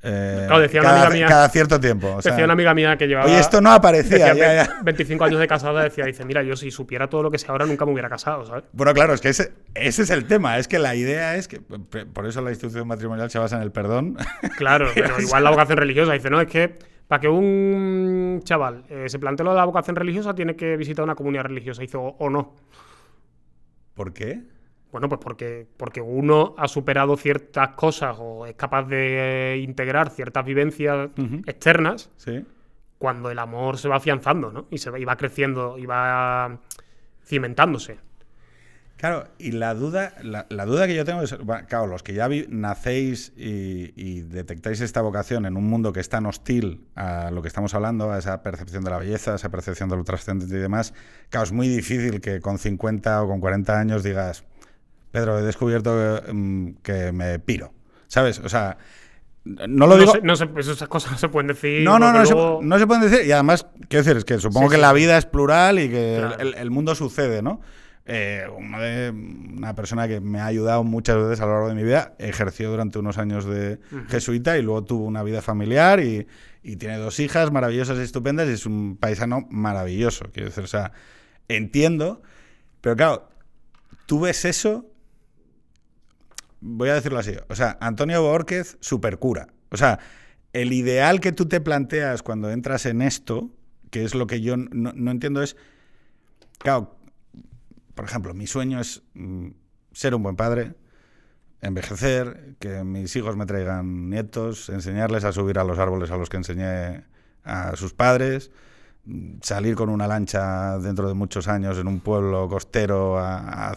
eh, decía cada, una amiga mía, cada cierto tiempo. decía una amiga mía que llevaba. Oye, esto no aparecía. Ya, 25 [LAUGHS] años de casada, decía, dice, mira, yo si supiera todo lo que sé ahora nunca me hubiera casado, ¿sabes? Bueno, claro, es que ese, ese es el tema. Es que la idea es que. Por eso la institución matrimonial se basa en el perdón. [LAUGHS] Claro, [LAUGHS] pero igual la vocación religiosa. Dice, no, es que para que un chaval eh, se plantee lo de la vocación religiosa tiene que visitar una comunidad religiosa. Dice, o no. ¿Por qué? Bueno, pues porque, porque uno ha superado ciertas cosas o es capaz de integrar ciertas vivencias externas cuando el amor se va afianzando, ¿no? Y se va, y va creciendo y va cimentándose. Claro, y la duda, la, duda que yo tengo es, claro, los que ya nacéis y, detectáis esta vocación en un mundo que es tan hostil a lo que estamos hablando, a esa percepción de la belleza, a esa percepción de lo trascendente y demás, claro, es muy difícil que con 50 o con 40 años digas, Pedro, he descubierto mm, que, me piro. ¿Sabes? O sea, no lo digo. no esas cosas no se pueden decir. No, no, no, se, no se pueden decir. Y además, quiero decir, es que supongo que la vida es plural y que el, mundo sucede, ¿no? Eh, una, persona que me ha ayudado muchas veces a lo largo de mi vida ejerció durante unos años de jesuita y luego tuvo una vida familiar y, y, tiene dos hijas maravillosas y estupendas y es un paisano maravilloso. Quiero decir, o sea, entiendo, pero claro, tú ves eso voy a decirlo así, o sea, Antonio Borquez, supercura. O sea, el ideal que tú te planteas cuando entras en esto, que es lo que yo no, entiendo, es, claro, por ejemplo, mi sueño es mm, ser un buen padre, envejecer, que mis hijos me traigan nietos, enseñarles a subir a los árboles a los que enseñé a sus padres, salir con una lancha dentro de muchos años en un pueblo costero a,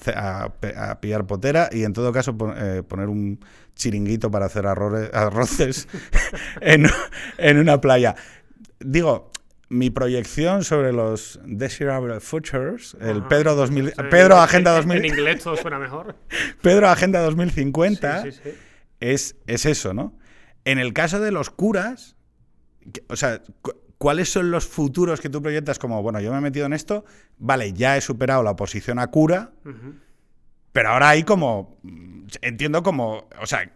pillar potera y en todo caso eh, poner un chiringuito para hacer arroces [LAUGHS] en, una playa. Digo, mi proyección sobre los Desirable Futures, el Pedro 2000, Pedro Agenda 2000, en inglés todo suena mejor. [LAUGHS] Pedro Agenda 2050 es, es eso, ¿no? En el caso de los curas, o sea, ¿Cuáles son los futuros que tú proyectas como, bueno, yo me he metido en esto, vale, ya he superado la oposición a cura, pero ahora hay como, entiendo como, o sea,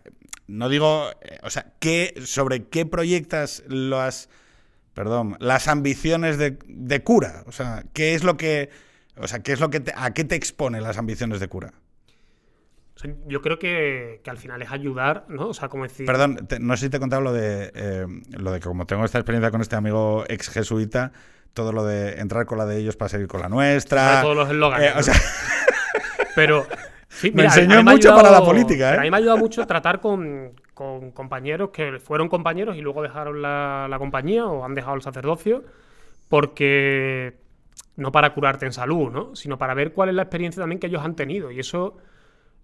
no digo, o sea, ¿qué, sobre qué proyectas las, perdón, las ambiciones de, cura? O sea, ¿qué es lo que, o sea, qué es lo que, a qué te expone las ambiciones de cura? Yo creo que, al final es ayudar, ¿no? O sea, como decir. Perdón, no sé si te he contado lo de, eh, lo de que, como tengo esta experiencia con este amigo ex jesuita, todo lo de entrar con la de ellos para seguir con la nuestra. todos los eslogans. Eh, [LAUGHS] pero. [LAUGHS] me enseñó mucho para la política, ¿eh? A mí me ha ayudado mucho tratar con, compañeros que fueron compañeros y luego dejaron la, la compañía o han dejado el sacerdocio, porque no para curarte en salud, ¿no? Sino para ver cuál es la experiencia también que ellos han tenido. Y eso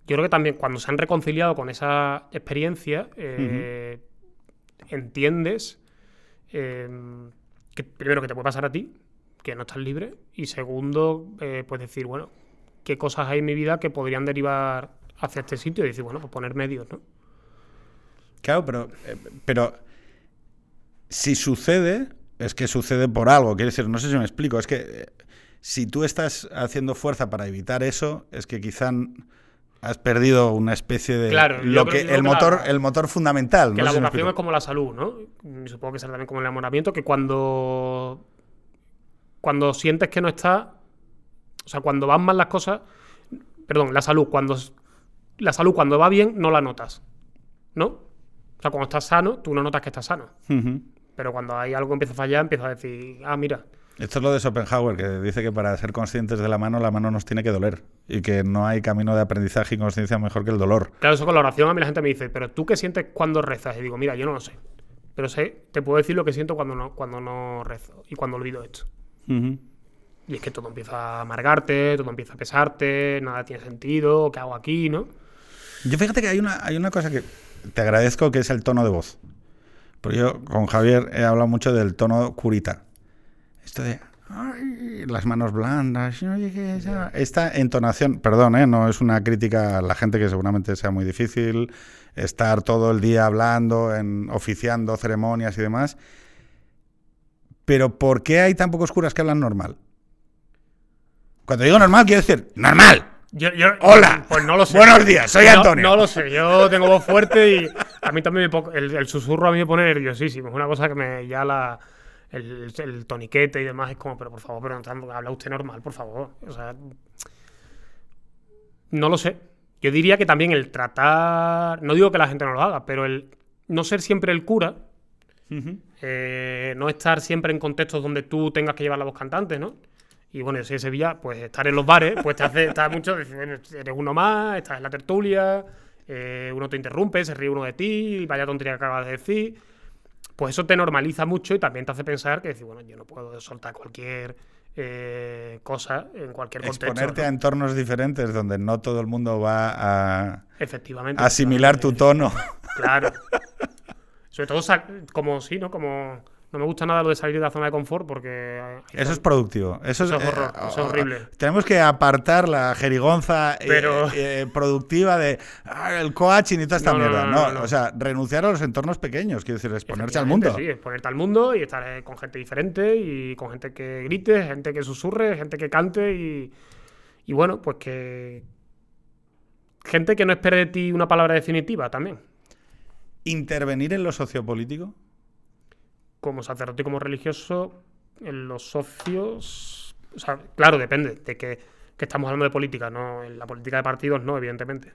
yo creo que también cuando se han reconciliado con esa experiencia, eh, entiendes em, que primero que te puede pasar a ti, que no estás libre, y segundo, eh, pues decir, bueno, qué cosas hay en mi vida que podrían derivar hacia este sitio y decir, bueno, pues poner medios, ¿no? Claro, pero, eh, pero si sucede, es que sucede por algo. Quiero decir, no sé si me explico, es que si tú estás haciendo fuerza para evitar eso, es que quizá has perdido una especie de Claro, lo que el motor la- el motor fundamental Que no la vocación es como la salud, ¿no? Y Supongo que será también como el enamoramiento, que cuando, cuando sientes que no está, o sea, cuando van mal las cosas, perdón, la salud, cuando la salud cuando va bien no la notas, ¿no? O sea, cuando estás sano, tú no notas que estás sano, pero cuando hay algo que empieza a fallar, empiezas a decir, ah, mira, Esto es lo de Schopenhauer, que dice que para ser conscientes de la mano, la mano nos tiene que doler. Y que no hay camino de aprendizaje y conciencia mejor que el dolor. Claro, eso con la oración a mí la gente me dice, pero tú qué sientes cuando rezas? Y digo, mira, yo no lo sé. Pero sé, te puedo decir lo que siento cuando no, cuando no rezo y cuando olvido esto. Y es que todo empieza a amargarte, todo empieza a pesarte, nada tiene sentido, ¿qué hago aquí, no? Yo fíjate que hay una, hay una cosa que te agradezco, que es el tono de voz. Porque yo con Javier he hablado mucho del tono curita. Esto de... "Ay, las manos blandas. oye, que esa-". Esta entonación, perdón, ¿eh? no es una crítica a la gente que seguramente sea muy difícil estar todo el día hablando, en, oficiando ceremonias y demás. Pero ¿por qué hay tan pocos curas que hablan normal? Cuando digo normal, quiero decir normal. Yo, yo- Hola. Pues no lo sé. Buenos días, soy Antonio. No, lo sé, yo tengo voz fuerte y a mí también me el, el susurro a mí me pone nerviosísimo. Es una cosa que me ya la el, el toniquete y demás es como, pero por favor, pero no habla usted normal, por favor. O sea, no lo sé. Yo diría que también el tratar, no digo que la gente no lo haga, pero el no ser siempre el cura, eh, no estar siempre en contextos donde tú tengas que llevar la voz cantante, ¿no? Y bueno, yo soy de Sevilla, pues estar en los bares, pues te hace estar mucho, eres uno más, estás en la tertulia, eh, uno te interrumpe, se ríe uno de ti, vaya tontería que acabas de decir. Pues eso te normaliza mucho y también te hace pensar que decir, bueno, yo no puedo soltar cualquier eh, cosa en cualquier contexto. Exponerte ¿no? a entornos diferentes donde no todo el mundo va a Efectivamente. asimilar tu tono. Claro. [LAUGHS] Sobre todo, como sí, ¿no? Como no me gusta nada lo de salir de la zona de confort porque. hay Eso es productivo. Eso, Eso es eh, horror, eso es horrible. Tenemos que apartar la jerigonza eh, Pero- eh, productiva de ah, el coaching y toda esta No, mierda. no, o sea, renunciar a los entornos pequeños, quiero decir, exponerse al mundo. Sí, exponerte al mundo y estar eh, con gente diferente y con gente que grite, gente que susurre, gente que cante y, y bueno, pues que. Gente que no espere de ti una palabra definitiva también. Intervenir en lo sociopolítico. Como sacerdote y como religioso, en los socios. O sea, claro, depende de que, que estamos hablando de política, no en la política de partidos, no, evidentemente.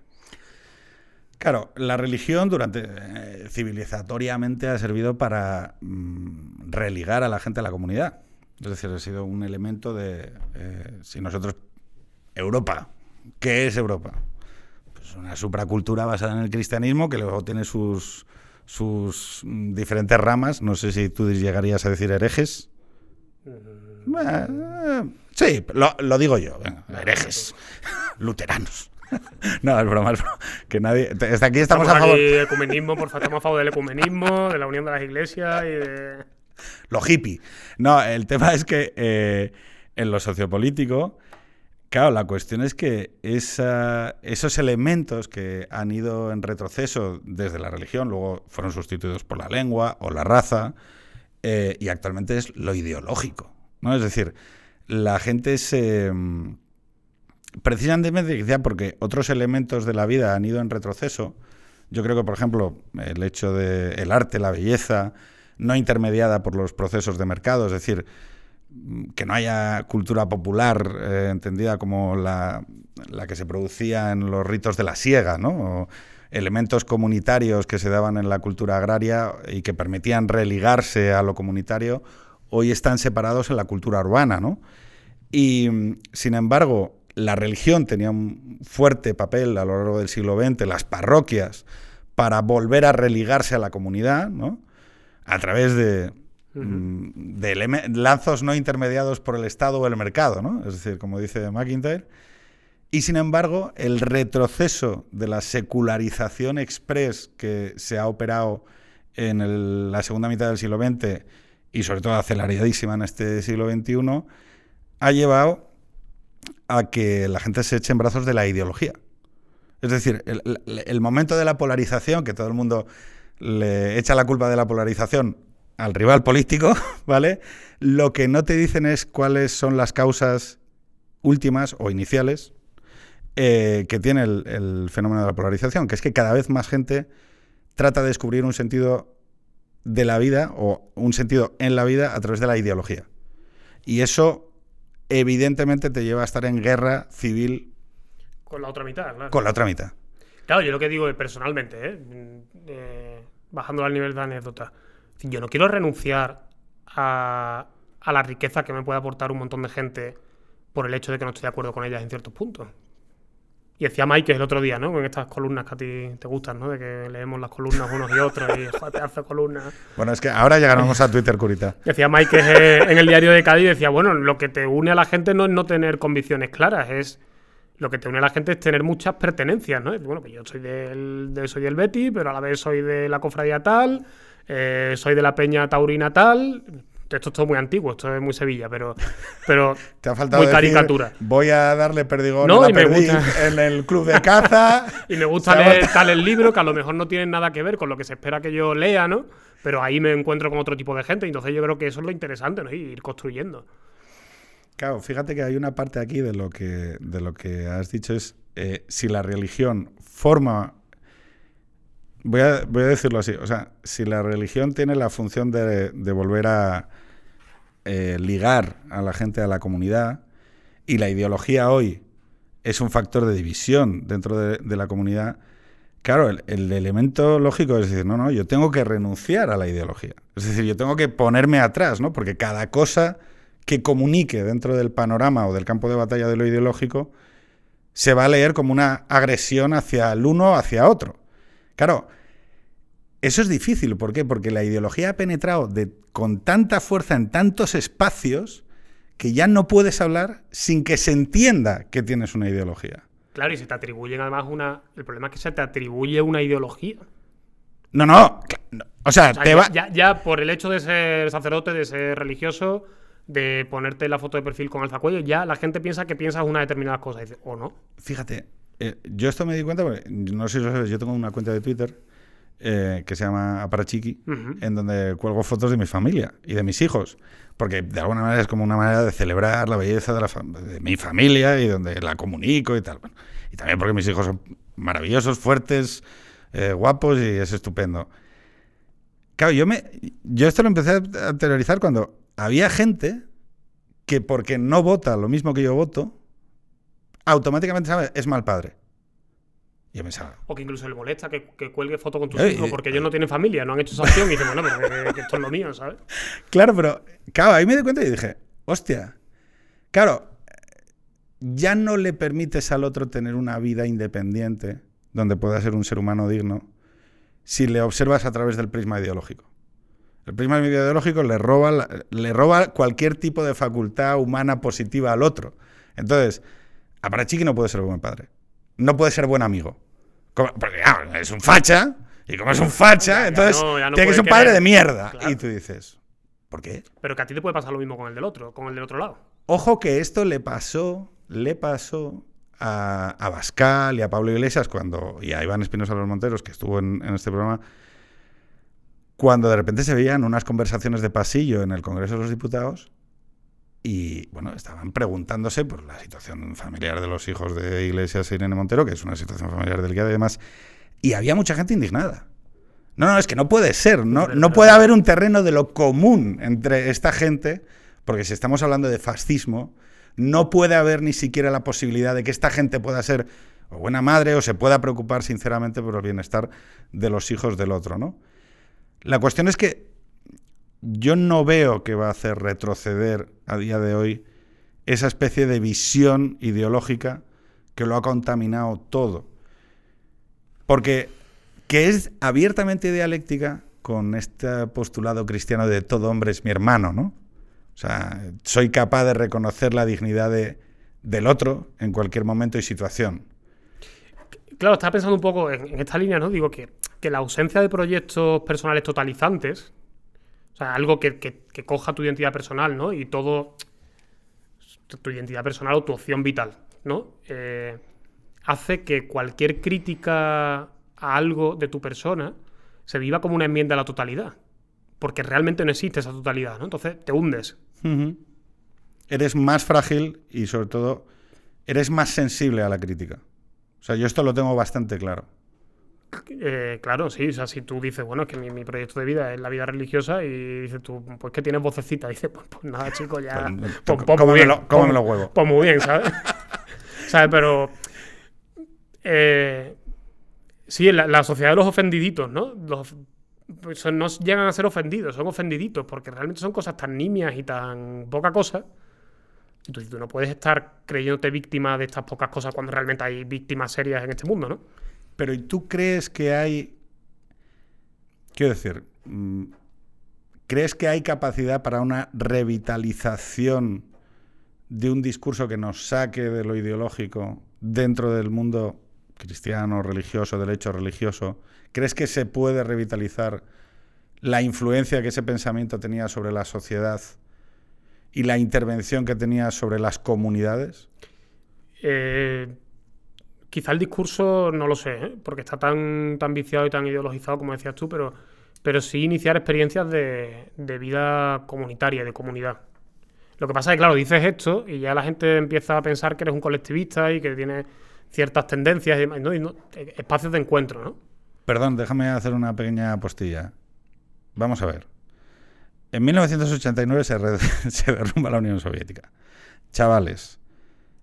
Claro, la religión durante eh, civilizatoriamente ha servido para mm, religar a la gente a la comunidad. Es decir, ha sido un elemento de eh, si nosotros Europa, ¿qué es Europa? Pues una supracultura basada en el cristianismo que luego tiene sus sus mm, diferentes ramas. No sé si tú llegarías a decir herejes. Eh, sí, lo, lo digo yo. herejes, [LAUGHS] luteranos. [LAUGHS] No, es broma, es broma. Que nadie. Hasta aquí estamos, a favor. ecumenismo, por favor, estamos a favor del ecumenismo, de la unión de las iglesias y de. Lo hippie. No, el tema es que eh, en lo sociopolítico, claro, la cuestión es que esos elementos que han ido en retroceso desde la religión, luego fueron sustituidos por la lengua o la raza, eh, y actualmente es lo ideológico. ¿no? Es decir, la gente se. mm, Precisamente porque otros elementos de la vida han ido en retroceso. Yo creo que, por ejemplo, el hecho de el arte, la belleza, no intermediada por los procesos de mercado, es decir, que no haya cultura popular eh, entendida como la, la que se producía en los ritos de la siega, ¿no? Elementos comunitarios que se daban en la cultura agraria y que permitían religarse a lo comunitario, hoy están separados en la cultura urbana, ¿no? Y, sin embargo, la religión tenía un fuerte papel a lo largo del siglo XX, las parroquias, para volver a religarse a la comunidad, ¿no? A través de, mm, de lazos no intermediados por el Estado o el mercado, ¿no? Es decir, como dice McIntyre. Y sin embargo, el retroceso de la secularización express que se ha operado en la segunda mitad del siglo XX y sobre todo aceleradísima en este siglo XXI, ha llevado a que la gente se eche en brazos de la ideología. Es decir, el momento de la polarización, que todo el mundo le echa la culpa de la polarización al rival político, [LAUGHS] ¿vale? Lo que no te dicen es cuáles son las causas últimas o iniciales eh, que tiene el, el fenómeno de la polarización, que es que cada vez más gente trata de descubrir un sentido de la vida o un sentido en la vida a través de la ideología. Y eso evidentemente te lleva a estar en guerra civil Con la otra mitad, claro. con la otra mitad. Claro, yo lo que digo personalmente, ¿eh? Mm, eh, bajando al nivel de anécdota, yo no quiero renunciar a, a la riqueza que me puede aportar un montón de gente por el hecho de que no estoy de acuerdo con ellas en ciertos puntos. Y decía Mike el otro día, ¿no? Con estas columnas que a ti te gustan, ¿no? De que leemos las columnas unos y otros y, joder, pedazo de columnas. Bueno, es que ahora llegaremos a Twitter, Curita. Decía Mike eh, en el diario de Cádiz, decía, bueno, lo que te une a la gente no es no tener convicciones claras, es lo que te une a la gente es tener muchas pertenencias, ¿no? Bueno, que yo soy del, de- soy del Betty, pero a la vez soy de la cofradía tal, eh, soy de la peña taurina tal. Esto es todo muy antiguo, esto es muy Sevilla, pero, pero [LAUGHS] Te ha faltado muy decir, caricatura. Voy a darle perdigón No, a la y me perdiz gusta. [LAUGHS] en el club de caza. [LAUGHS] Y me gusta leer faltado- tal el libro que a lo mejor no tiene nada que ver con lo que se espera que yo lea, ¿no? Pero ahí me encuentro con otro tipo de gente, y entonces yo creo que eso es lo interesante, ¿no? Ir construyendo. Claro, fíjate que hay una parte aquí de lo que, de lo que has dicho es eh, si la religión forma. Voy a, voy a decirlo así, o sea, si la religión tiene la función de, de volver a eh, ligar a la gente a la comunidad y la ideología hoy es un factor de división dentro de, la comunidad, claro, el, el elemento lógico es decir, no, no, yo tengo que renunciar a la ideología. Es decir, yo tengo que ponerme atrás, ¿no? Porque cada cosa que comunique dentro del panorama o del campo de batalla de lo ideológico se va a leer como una agresión hacia el uno, hacia otro. Claro, eso es difícil. ¿Por qué? Porque la ideología ha penetrado de, con tanta fuerza en tantos espacios que ya no puedes hablar sin que se entienda que tienes una ideología. Claro, y se te atribuyen además una. El problema es que se te atribuye una ideología. No, no. O sea, O sea, te ya, va. ya- ya por el hecho de ser sacerdote, de ser religioso, de ponerte la foto de perfil con alzacuello, ya la gente piensa que piensas una determinada cosa. O no. Fíjate, eh, yo esto me di cuenta, porque no sé si lo sabes, yo tengo una cuenta de Twitter eh, que se llama Aparachiqui, Ujú. en donde cuelgo fotos de mi familia y de mis hijos, porque de alguna manera es como una manera de celebrar la belleza de, la fam- de mi familia y donde la comunico y tal. Bueno, y también porque mis hijos son maravillosos, fuertes, eh, guapos y es estupendo. Claro, yo, me, yo esto lo empecé a teorizar cuando había gente que porque no vota lo mismo que yo voto, automáticamente sabe, es mal padre. Y yo pensaba, O que incluso le molesta que, que cuelgue foto con tus Eh, hijos eh, porque ellos no tienen familia, no han hecho esa opción. Y dicen, bueno, pero que, esto es lo mío, ¿sabes? [LAUGHS] Claro, pero claro, ahí me di cuenta y dije, hostia, claro, ya no le permites al otro tener una vida independiente donde pueda ser un ser humano digno si le observas a través del prisma ideológico. El prisma ideológico le roba, le roba cualquier tipo de facultad humana positiva al otro. Entonces, Aparachiqui no puede ser buen padre. No puede ser buen amigo. Como- Porque claro, es un facha, y como es un facha, Ya, entonces ya no tiene que ser un padre querer. de mierda. Claro. Y tú dices, ¿por qué? Pero que a ti te puede pasar lo mismo con el del otro, con el del otro lado. Ojo que esto le pasó, le pasó a, a Bascal y a Pablo Iglesias cuando, y a Iván Espinosa de los Monteros, que estuvo en, en este programa, cuando de repente se veían unas conversaciones de pasillo en el Congreso de los Diputados y, bueno, estaban preguntándose por la situación familiar de los hijos de Iglesias e Irene Montero, que es una situación familiar delicada y demás, y había mucha gente indignada. No, no, es que no puede ser, no, no puede haber un terreno de lo común entre esta gente, porque si estamos hablando de fascismo, no puede haber ni siquiera la posibilidad de que esta gente pueda ser o buena madre o se pueda preocupar sinceramente por el bienestar de los hijos del otro, ¿no? La cuestión es que yo no veo que va a hacer retroceder a día de hoy esa especie de visión ideológica que lo ha contaminado todo. Porque que es abiertamente dialéctica con este postulado cristiano de todo hombre es mi hermano, ¿no? O sea, soy capaz de reconocer la dignidad de- del otro en cualquier momento y situación. Claro, estaba pensando un poco en, en esta línea, ¿no? Digo que, que la ausencia de proyectos personales totalizantes, o sea, algo que, que- coja tu identidad personal, ¿no? Y todo, tu, identidad personal o tu opción vital, ¿no? Eh, hace que cualquier crítica a algo de tu persona se viva como una enmienda a la totalidad. porque realmente no existe esa totalidad, ¿no? Entonces te hundes. Eres más frágil y sobre todo eres más sensible a la crítica. O sea, yo esto lo tengo bastante claro. Eh, claro, sí, o sea, si tú dices, bueno, es que mi, mi proyecto de vida es la vida religiosa y dices tú, pues que tienes vocecita, [LAUGHS] dices, pues, pues nada, chico, ya. Pues, Pues, pues muy cómeme bien, lo- cómeme pues- los huevos. Pues muy bien, ¿sabes? [LAUGHS] ¿Sabes? Pero. eh, sí, la, la sociedad de los ofendiditos, ¿no? Los, pues son- no llegan a ser ofendidos, son ofendiditos, porque realmente son cosas tan nimias y tan poca cosa. Entonces tú no puedes estar creyéndote víctima de estas pocas cosas cuando realmente hay víctimas serias en este mundo, ¿no? Pero ¿y tú crees que hay... Quiero decir, mm, ¿crees que hay capacidad para una revitalización de un discurso que nos saque de lo ideológico dentro del mundo cristiano, religioso, del hecho religioso? ¿Crees que se puede revitalizar la influencia que ese pensamiento tenía sobre la sociedad y la intervención que tenía sobre las comunidades? Eh, quizá el discurso, no lo sé, ¿eh? porque está tan, tan viciado y tan ideologizado como decías tú, pero, pero sí iniciar experiencias de, vida comunitaria, de comunidad. Lo que pasa es que, claro, dices esto y ya la gente empieza a pensar que eres un colectivista y que tienes ciertas tendencias y demás, eh, espacios de encuentro, ¿no? Perdón, déjame hacer una pequeña postilla. Vamos a ver. En 1989 se, re- [LAUGHS] se derrumba la Unión Soviética. Chavales,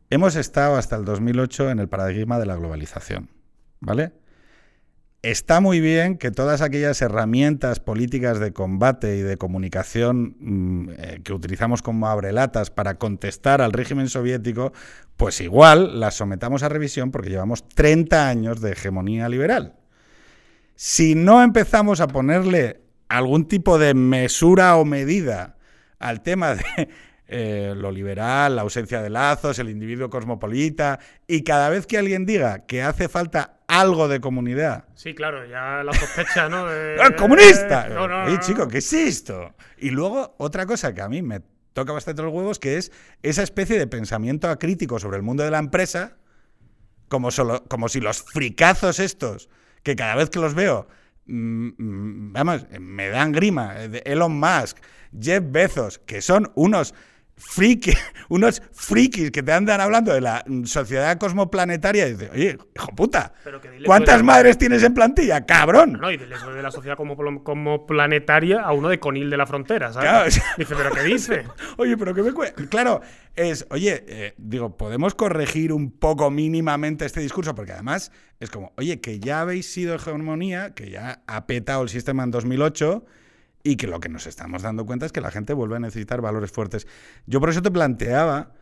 hemos estado hasta el 2008 en el paradigma de la globalización, ¿vale? Está muy bien que todas aquellas herramientas políticas de combate y de comunicación mm, eh, que utilizamos como abrelatas para contestar al régimen soviético, pues igual las sometamos a revisión porque llevamos 30 años de hegemonía liberal si no empezamos a ponerle algún tipo de mesura o medida al tema de eh, lo liberal, la ausencia de lazos, el individuo cosmopolita, y cada vez que alguien diga que hace falta algo de comunidad, Sí, claro, ya la sospecha, ¿no? [LAUGHS] De- ¡Ah, comunista! No, no, Oye, no, chico. ¿qué es esto? Y luego, otra cosa que a mí me toca bastante los huevos, que es esa especie de pensamiento acrítico sobre el mundo de la empresa, como, solo, como si los fricazos estos, que cada vez que los veo, mm, mm, vamos, me dan grima, eh, Elon Musk, Jeff Bezos, que son unos friki, [LAUGHS] unos frikis que te andan hablando de la sociedad cosmoplanetaria y dices, oye, hijo puta, ¿cuántas de- madres tienes en plantilla? ¡Cabrón! No, y de la sociedad como, como planetaria a uno de Conil de la Frontera, ¿sabes? Claro, o sea- Dice, ¿pero qué dice? [LAUGHS] Oye, pero ¿qué me cuesta? Claro, es, oye, eh, digo, podemos corregir un poco mínimamente este discurso, porque además es como, oye, que ya habéis sido hegemonía, que ya ha petado el sistema en 2008 y que lo que nos estamos dando cuenta es que la gente vuelve a necesitar valores fuertes. Yo por eso te planteaba,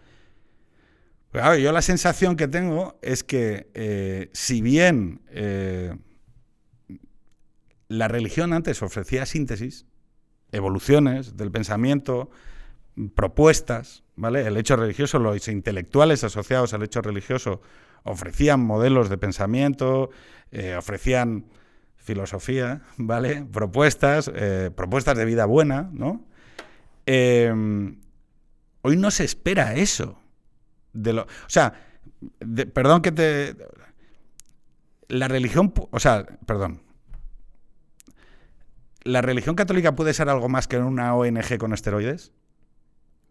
yo la sensación que tengo es que eh, si bien eh, la religión antes ofrecía síntesis, evoluciones del pensamiento, propuestas, ¿vale? El hecho religioso, los intelectuales asociados al hecho religioso ofrecían modelos de pensamiento, eh, ofrecían filosofía, ¿vale? Propuestas, eh, propuestas de vida buena, ¿no? Eh, hoy no se espera eso. De lo, o sea, de- perdón que te... La religión, o sea, perdón. ¿La religión católica puede ser algo más que una ONG con esteroides?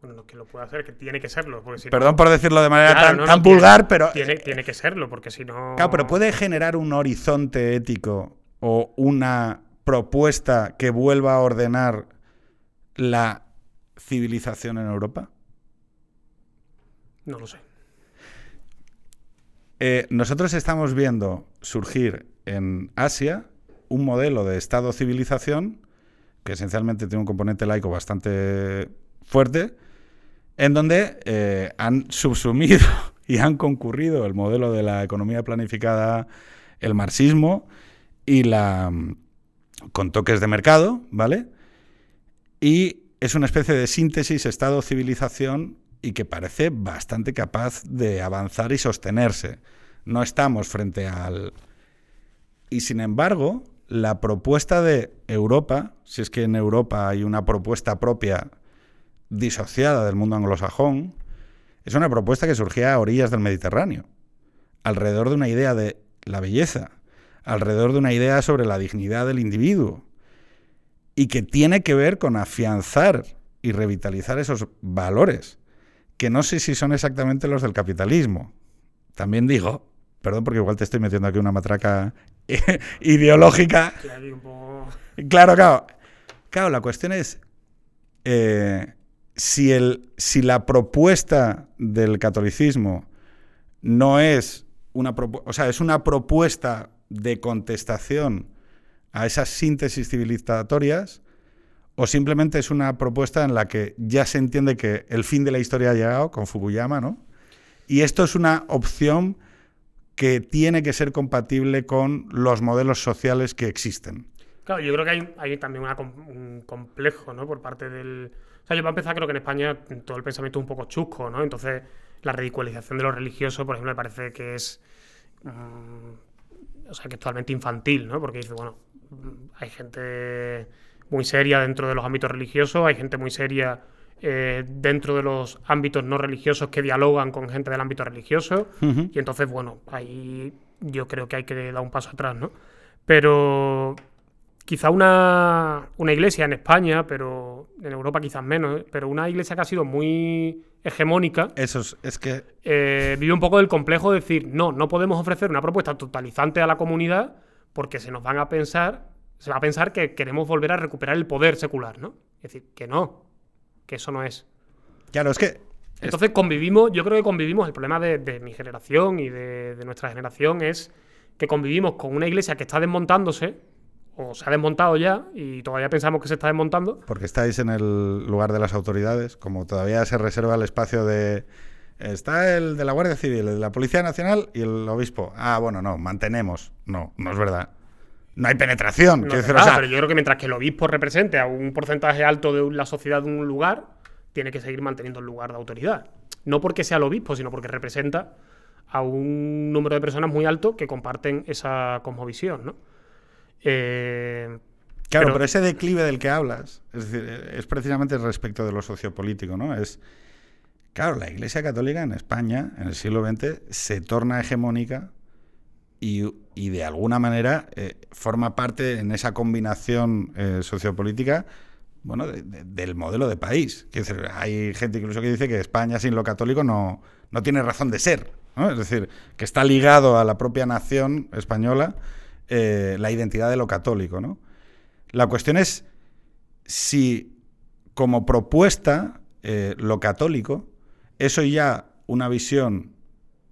Bueno, no que lo pueda hacer, que tiene que serlo. Porque si no- Perdón por decirlo de manera Claro, tan, no, no, tan tiene- vulgar, pero... Tiene, tiene que serlo, porque si no. Claro, pero puede generar un horizonte ético o una propuesta que vuelva a ordenar la civilización en Europa. No lo sé. Eh, nosotros estamos viendo surgir en Asia un modelo de Estado-civilización que esencialmente tiene un componente laico bastante fuerte, en donde eh, han subsumido [LAUGHS] y han concurrido el modelo de la economía planificada, el marxismo y la mm, con toques de mercado, ¿vale? Y es una especie de síntesis Estado-civilización y que parece bastante capaz de avanzar y sostenerse. No estamos frente al... Y sin embargo, la propuesta de Europa, si es que en Europa hay una propuesta propia disociada del mundo anglosajón, es una propuesta que surgía a orillas del Mediterráneo, alrededor de una idea de la belleza, alrededor de una idea sobre la dignidad del individuo. y que tiene que ver con afianzar y revitalizar esos valores, que no sé si son exactamente los del capitalismo. También digo, perdón porque igual te estoy metiendo aquí una matraca [LAUGHS] ideológica. Claro, claro. Claro, la cuestión es eh, si, el, si la propuesta del catolicismo no es una, o sea, es una propuesta de contestación a esas síntesis civilizatorias o simplemente es una propuesta en la que ya se entiende que el fin de la historia ha llegado con Fukuyama, ¿no? Y esto es una opción que tiene que ser compatible con los modelos sociales que existen. Claro, yo creo que hay, también un complejo, ¿no? Por parte del... O sea, yo para empezar creo que en España todo el pensamiento es un poco chusco, ¿no? Entonces, la ridiculización de lo religioso, por ejemplo, me parece que es... Mm, o sea, que es totalmente infantil, ¿no? Porque dice, bueno, hay gente muy seria dentro de los ámbitos religiosos, hay gente muy seria eh, dentro de los ámbitos no religiosos que dialogan con gente del ámbito religioso. Y entonces, bueno, ahí yo creo que hay que dar un paso atrás, ¿no? Pero quizá una, una iglesia en España, pero en Europa quizás menos, ¿eh? pero una iglesia que ha sido muy hegemónica. Eso es, que. Eh, vive un poco del complejo de decir, no, no podemos ofrecer una propuesta totalizante a la comunidad porque se nos van a pensar, se va a pensar que queremos volver a recuperar el poder secular, ¿no? Es decir, que no, que eso no es. Claro, es que. Entonces convivimos, yo creo que convivimos, el problema de, mi generación y de, de nuestra generación es que convivimos con una iglesia que está desmontándose, o se ha desmontado ya y todavía pensamos que se está desmontando. Porque estáis en el lugar de las autoridades, como todavía se reserva el espacio de... Está el de la Guardia Civil, el de la Policía Nacional y el obispo. Ah, bueno, no, mantenemos. No, no es verdad. No hay penetración. pero yo creo que mientras que el obispo represente a un porcentaje alto de la sociedad de un lugar, tiene que seguir manteniendo el lugar de autoridad. No porque sea el obispo, sino porque representa a un número de personas muy alto que comparten esa cosmovisión, ¿no? Eh, claro, pero, ese declive del que hablas, es decir, es precisamente respecto de lo sociopolítico, ¿no? Es, claro, la Iglesia Católica en España, en el siglo XX, se torna hegemónica y, de alguna manera eh, forma parte en esa combinación eh, sociopolítica bueno, del modelo de país. hay gente incluso que dice que España sin lo católico no, no tiene razón de ser. Es decir, que está ligado a la propia nación española eh, la identidad de lo católico. ¿no? La cuestión es si como propuesta eh, lo católico, eso ya una visión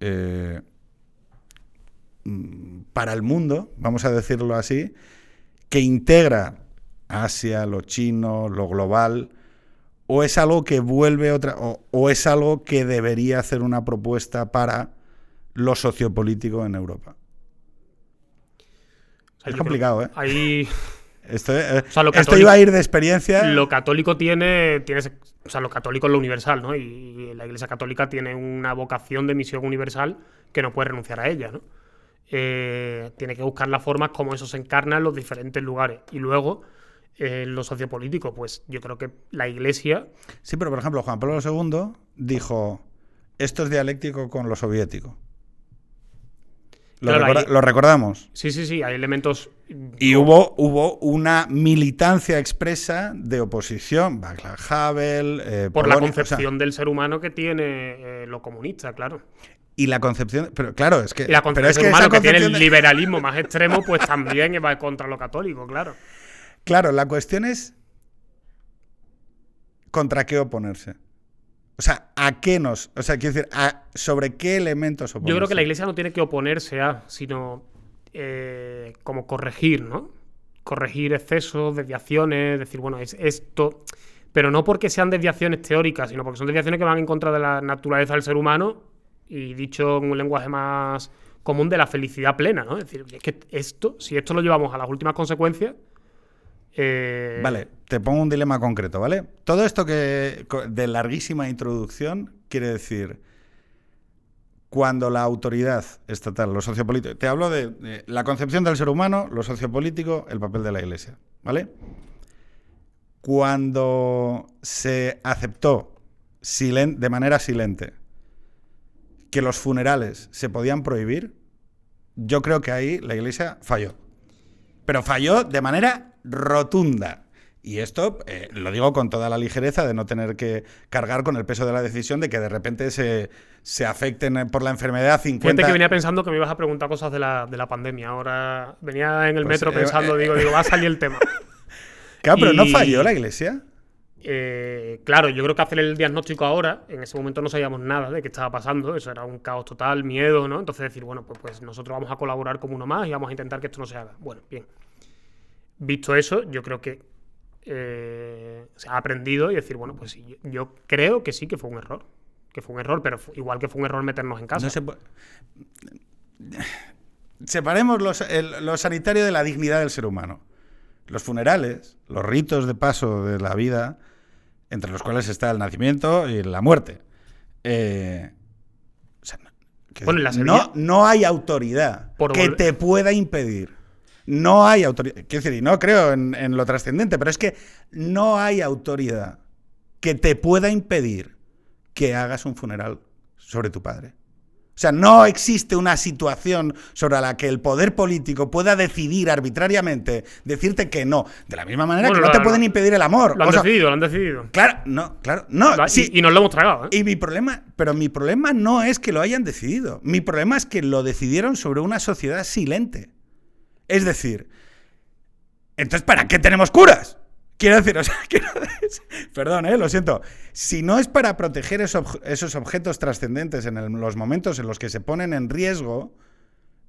eh, mm, para el mundo, vamos a decirlo así, que integra Asia, lo chino, lo global, o es algo que vuelve otra, o es algo que debería hacer una propuesta para lo sociopolítico en Europa es complicado, ¿eh? Ahí. Esto, eh, esto, iba a ir de experiencia. Lo católico tiene, tiene. O sea, lo católico es lo universal, ¿no? Y, la Iglesia Católica tiene una vocación de misión universal que no puede renunciar a ella, ¿no? Eh, tiene que buscar las formas como eso se encarna en los diferentes lugares. Y luego, eh, lo sociopolítico, pues yo creo que la Iglesia. Sí, pero por ejemplo, Juan Pablo II dijo: esto es dialéctico con lo soviético. Lo, recordamos. Sí, sí, sí, hay elementos. Y hubo, hubo una militancia expresa de oposición, Václav Havel. Eh, por la concepción del ser humano que tiene eh, lo comunista, claro. Y la concepción. Pero claro, es que. la concepción del humano que tiene el liberalismo más extremo, pues también va contra lo católico, claro. Claro, la cuestión es. ¿Contra qué oponerse? O sea, ¿a qué nos.? O sea, quiero decir, ¿sobre qué elementos oponerse? Yo creo que la iglesia no tiene que oponerse a, sino eh, como corregir, ¿no? Corregir excesos, desviaciones, decir, bueno, es esto. Pero no porque sean desviaciones teóricas, sino porque son desviaciones que van en contra de la naturaleza del ser humano y dicho en un lenguaje más común de la felicidad plena, ¿no? Es decir, es que esto, si esto lo llevamos a las últimas consecuencias, eh, vale, te pongo un dilema concreto, ¿vale? Todo esto que de larguísima introducción quiere decir cuando la autoridad estatal, lo sociopolítico, te hablo de, la concepción del ser humano, lo sociopolítico, el papel de la Iglesia, ¿vale? Cuando se aceptó de manera silente que los funerales se podían prohibir, yo creo que ahí la Iglesia falló. Pero falló de manera rotunda. Y esto eh, lo digo con toda la ligereza de no tener que cargar con el peso de la decisión de que de repente se, se afecten por la enfermedad 50... Fíjate que venía pensando que me ibas a preguntar cosas de la, de la pandemia. Ahora venía en el Pues, metro eh, pensando, eh, digo, digo, va a salir el tema. [LAUGHS] Claro, pero no falló la iglesia. Claro, yo creo que hacer el diagnóstico ahora, en ese momento no sabíamos nada de qué estaba pasando, eso era un caos total, miedo, ¿no? Entonces decir, bueno, pues, pues nosotros vamos a colaborar como uno más y vamos a intentar que esto no se haga. Bueno, bien. Visto eso, yo creo que eh, se ha aprendido y decir, bueno, pues sí, yo, yo creo que sí que fue un error. Que fue un error, pero igual que fue un error meternos en casa. No se puede- Separemos los- el- lo sanitario de la dignidad del ser humano. Los funerales, los ritos de paso de la vida, entre los cuales está el nacimiento y la muerte. Eh, o sea, no- que- Bueno, en la no, Sevilla- no hay autoridad Por que te pueda impedir. No hay autoridad. Quiero decir, y no creo en, en lo trascendente, pero es que no hay autoridad que te pueda impedir que hagas un funeral sobre tu padre. O sea, no existe una situación sobre la que el poder político pueda decidir arbitrariamente, decirte que no. De la misma manera Bueno, que no te pueden impedir el amor. Lo han O sea, decidido, lo han decidido. claro, no, claro, no. Ha- sí, y, y nos lo hemos tragado, ¿eh? y mi problema, pero mi problema no es que lo hayan decidido. Mi problema es que lo decidieron sobre una sociedad silente. Es decir, entonces, ¿para qué tenemos curas? Quiero decir, o sea, [LAUGHS] quiero decir- perdón, eh, lo siento. Si no es para proteger esos, esos objetos trascendentes en el- los momentos en los que se ponen en riesgo,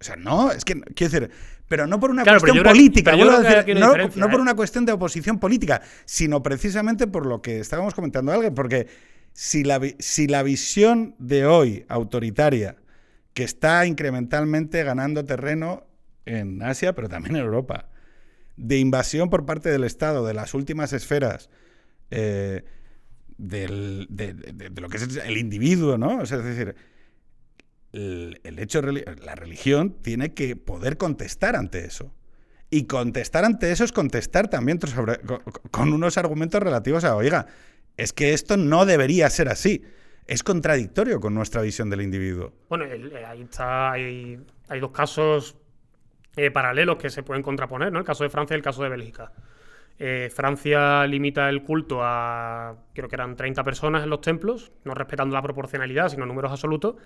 o sea, no, es que, quiero decir, pero no por una Claro, cuestión creo- política, a decir, no, por ¿eh? una cuestión de oposición política, sino precisamente por lo que estábamos comentando alguien, porque si la, si la visión de hoy autoritaria, que está incrementalmente ganando terreno en Asia, pero también en Europa, de invasión por parte del Estado de las últimas esferas eh, del- de, lo que es el individuo, ¿no? Es decir, el, el hecho, la religión tiene que poder contestar ante eso. Y contestar ante eso es contestar también con, unos argumentos relativos a, oiga, es que esto no debería ser así. Es contradictorio con nuestra visión del individuo. Bueno, eh, ahí está, hay, hay dos casos eh, paralelos que se pueden contraponer, ¿no? El caso de Francia y el caso de Bélgica. Eh, Francia limita el culto a, creo que eran 30 personas en los templos, no respetando la proporcionalidad, sino números absolutos,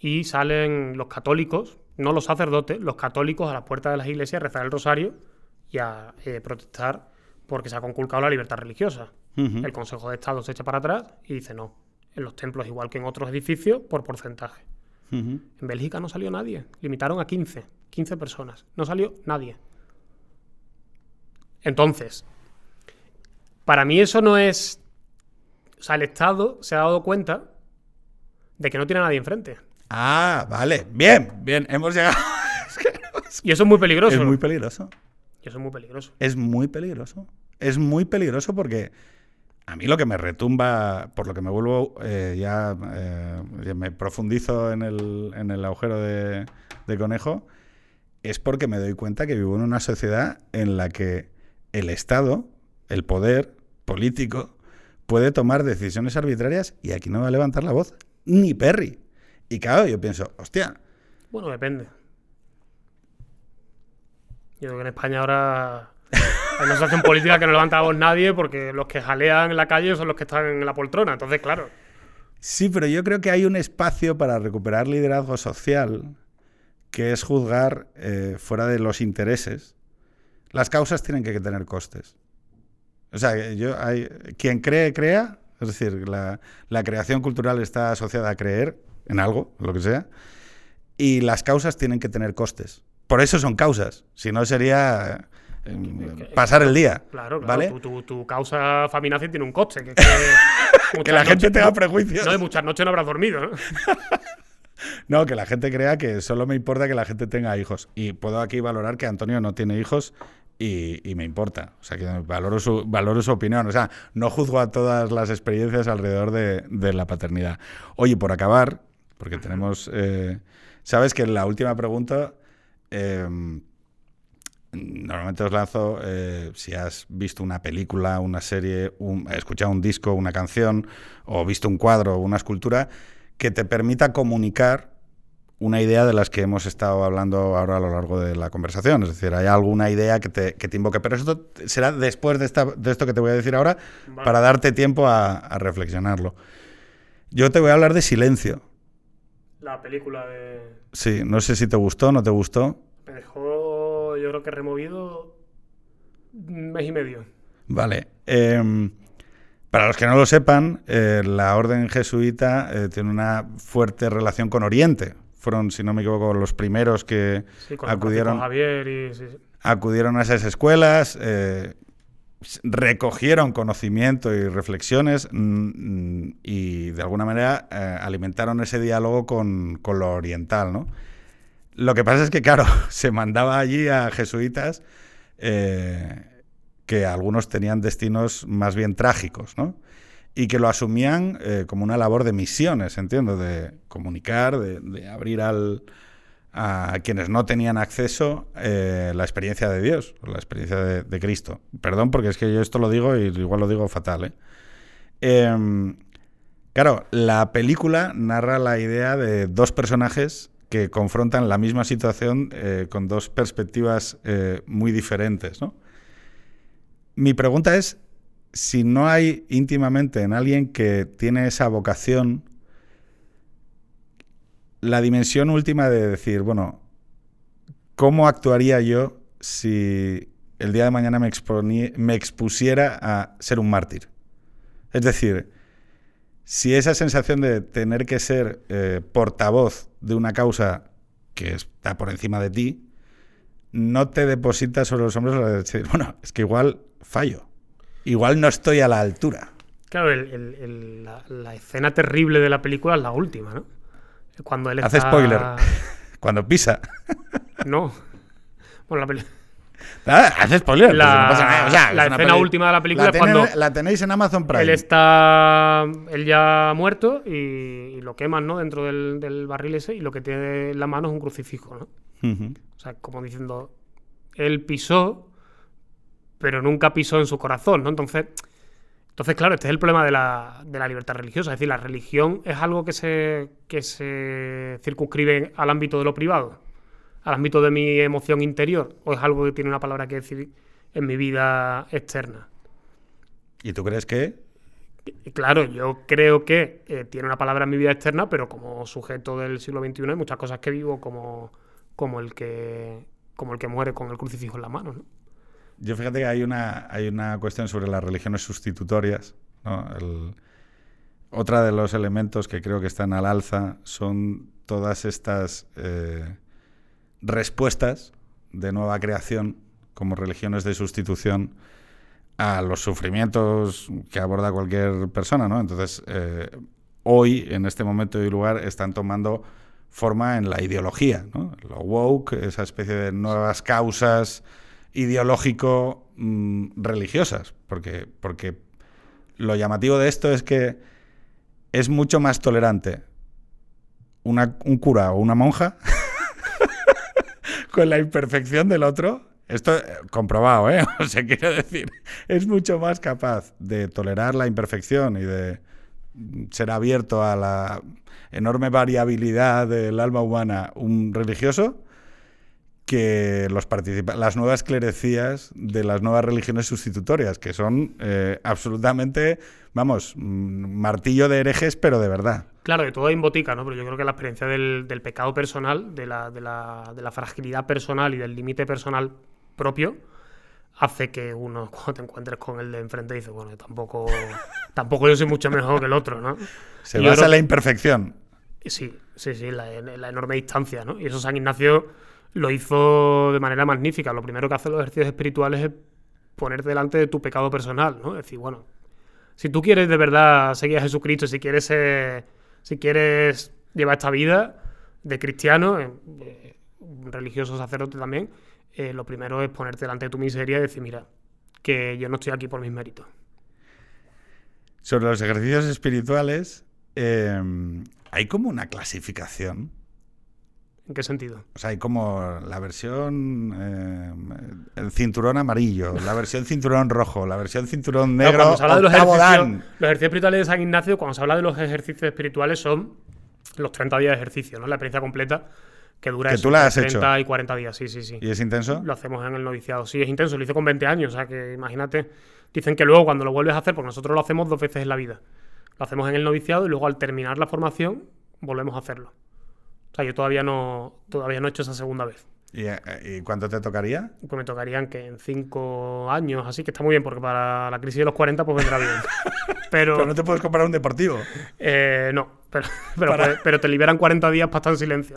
y salen los católicos, no los sacerdotes, los católicos a las puertas de las iglesias a rezar el rosario y a eh, protestar porque se ha conculcado la libertad religiosa. El Consejo de Estado se echa para atrás y dice no. En los templos, igual que en otros edificios, por porcentaje. En Bélgica no salió nadie. Limitaron a 15. 15 personas. No salió nadie. Entonces, para mí eso no es... O sea, el Estado se ha dado cuenta de que no tiene a nadie enfrente. Ah, vale. Bien, bien. Hemos llegado. [LAUGHS] Y eso es muy peligroso. Es muy peligroso. Y eso es muy peligroso. Es muy peligroso. Es muy peligroso porque a mí lo que me retumba, por lo que me vuelvo, eh, ya, eh, ya me profundizo en el, en el agujero de, de conejo, es porque me doy cuenta que vivo en una sociedad en la que el Estado, el poder político, puede tomar decisiones arbitrarias y aquí no va a levantar la voz ni Perry. Y claro, yo pienso, hostia, Bueno, depende. Yo creo que en España ahora hay una situación política que no levanta la voz nadie porque los que jalean en la calle son los que están en la poltrona. Entonces, claro. Sí, pero yo creo que hay un espacio para recuperar liderazgo social que es juzgar eh, fuera de los intereses. Las causas tienen que tener costes. O sea, yo hay, quien cree, crea. Es decir, la, la creación cultural está asociada a creer en algo, lo que sea. Y las causas tienen que tener costes. Por eso son causas. Si no sería eh, pasar el día. Claro, claro. ¿Vale? Tu, tu- tu causa feminazi tiene un coste. Que, que [LAUGHS] Que la gente tenga prejuicios. No, y muchas noches no habrás dormido, ¿no? [LAUGHS] No, que la gente crea que solo me importa que la gente tenga hijos. Y puedo aquí valorar que Antonio no tiene hijos y, y me importa. O sea, que valoro su, valoro su opinión. O sea, no juzgo a todas las experiencias alrededor de, de la paternidad. Oye, por acabar, porque tenemos... eh, Sabes que en la última pregunta... eh, Normalmente os lanzo eh, si has visto una película, una serie, un, escuchado un disco, una canción, o visto un cuadro o una escultura que te permita comunicar una idea de las que hemos estado hablando ahora a lo largo de la conversación. Es decir, hay alguna idea que te, que te invoque. Pero esto será después de, esta, de esto que te voy a decir ahora, para darte tiempo a, a, reflexionarlo. Yo te voy a hablar de Silencio. La película de... Sí, no sé si te gustó o no te gustó. Me dejó, creo que removido un mes y medio. Vale. Eh, para los que no lo sepan, eh, la orden jesuita eh, tiene una fuerte relación con Oriente. Fueron, si no me equivoco, los primeros que Sí, con acudieron, Javier y... sí, sí. acudieron a esas escuelas, eh, recogieron conocimiento y reflexiones mm, mm, y de alguna manera alimentaron ese diálogo con, con lo oriental, ¿no? Lo que pasa es que, claro, [LAUGHS] se mandaba allí a jesuitas eh, que algunos tenían destinos más bien trágicos, ¿no? Y que lo asumían eh, como una labor de misiones, entiendo, de comunicar, de, abrir al, a quienes no tenían acceso eh, la experiencia de Dios, la experiencia de, de Cristo. Perdón, porque es que yo esto lo digo y igual lo digo fatal, ¿eh? Em, claro, la película narra la idea de dos personajes que confrontan la misma situación eh, con dos perspectivas eh, muy diferentes, ¿no? Mi pregunta es si no hay íntimamente en alguien que tiene esa vocación la dimensión última de decir, bueno, ¿cómo actuaría yo si el día de mañana me, expusiera a ser un mártir? Es decir, si esa sensación de tener que ser eh, portavoz de una causa que está por encima de ti, no te deposita sobre los hombros de decir, bueno, es que igual fallo, igual no estoy a la altura. Claro, el- el- el- la, la escena terrible de la película es la última, ¿no? Cuando él Hace está... spoiler. [LAUGHS] Cuando pisa. No. Bueno, la película... Nada, hace spoiler. pues La- no pasa nada. O sea, la es una escena peli- última de la película la es cuando- La tenéis en Amazon Prime. Él está. Él ya ha muerto y, y lo queman, ¿no? Dentro del, del barril ese y lo que tiene en la mano es un crucifijo, ¿no? O sea, como diciendo, él pisó, pero nunca pisó en su corazón, ¿no? Entonces, entonces claro, este es el problema de la, de la libertad religiosa. Es decir, la religión es algo que se, que se circunscribe al ámbito de lo privado, al ámbito de mi emoción interior, o es algo que tiene una palabra que decir en mi vida externa. ¿Y tú crees que? Claro, yo creo que eh, tiene una palabra en mi vida externa, pero como sujeto del siglo XXI hay muchas cosas que vivo como, como, el, que, como el que muere con el crucifijo en la mano. ¿no? Yo fíjate que hay una, hay una cuestión sobre las religiones sustitutorias. ¿no? El- otra de los elementos que creo que están al alza son todas estas eh, respuestas de nueva creación como religiones de sustitución a los sufrimientos que aborda cualquier persona, ¿no? Entonces, eh, hoy, en este momento y lugar, están tomando forma en la ideología, ¿no? Lo woke, esa especie de nuevas causas ideológico-religiosas, porque, porque lo llamativo de esto es que es mucho más tolerante una- un cura o una monja [LAUGHS] con la imperfección del otro. Esto eh, comprobado, ¿eh? [LAUGHS] O sea, quiero decir, es mucho más capaz de tolerar la imperfección y de ser abierto a la enorme variabilidad del alma humana un religioso que los las nuevas clerecías de las nuevas religiones sustitutorias, que son eh, absolutamente, vamos, mm, martillo de herejes, pero de verdad. Claro, de todo hay en botica, ¿no? Pero yo creo que la experiencia del, del pecado personal, de la, de, la, de la fragilidad personal y del límite personal propio, hace que uno, [LAUGHS] cuando te encuentres con el de enfrente, dice, bueno, tampoco, [LAUGHS] tampoco yo soy mucho mejor que el otro, ¿no? Se Y basa creo- en la imperfección. Sí, sí, sí, la, la enorme distancia, ¿no? Y eso San Ignacio lo hizo de manera magnífica. Lo primero que hacen los ejercicios espirituales es ponerte delante de tu pecado personal, ¿no? Es decir, bueno, si tú quieres de verdad seguir a Jesucristo, si quieres, eh, si quieres llevar esta vida de cristiano, eh, religioso sacerdote también, eh, lo primero es ponerte delante de tu miseria y decir, mira, que yo no estoy aquí por mis méritos. Sobre los ejercicios espirituales, eh, hay como una clasificación. ¿En qué sentido? O sea, hay como la versión eh, el cinturón amarillo, la versión cinturón rojo, la versión cinturón negro, cuando se habla de los ejercicios, los ejercicios espirituales de San Ignacio, cuando se habla de los ejercicios espirituales son los 30 días de ejercicio, ¿no? La experiencia completa que dura ¿Que eso, tú la has 30 y 40 días, sí, sí, sí. ¿Y es intenso? Lo hacemos en el noviciado. Sí, es intenso, lo hice con 20 años, o sea que imagínate, dicen que luego cuando lo vuelves a hacer, porque nosotros lo hacemos dos veces en la vida. Lo hacemos en el noviciado y luego al terminar la formación volvemos a hacerlo. O sea, yo todavía no, todavía no he hecho esa segunda vez. ¿Y, eh, ¿y cuánto te tocaría? Pues me tocarían que en cinco años, así que está muy bien, porque para la crisis de los 40 pues vendrá bien. [LAUGHS] Pero, Pero no te puedes comprar un deportivo. eh, no, pero, [LAUGHS] pero, Para- puede- pero te liberan 40 días para estar en silencio.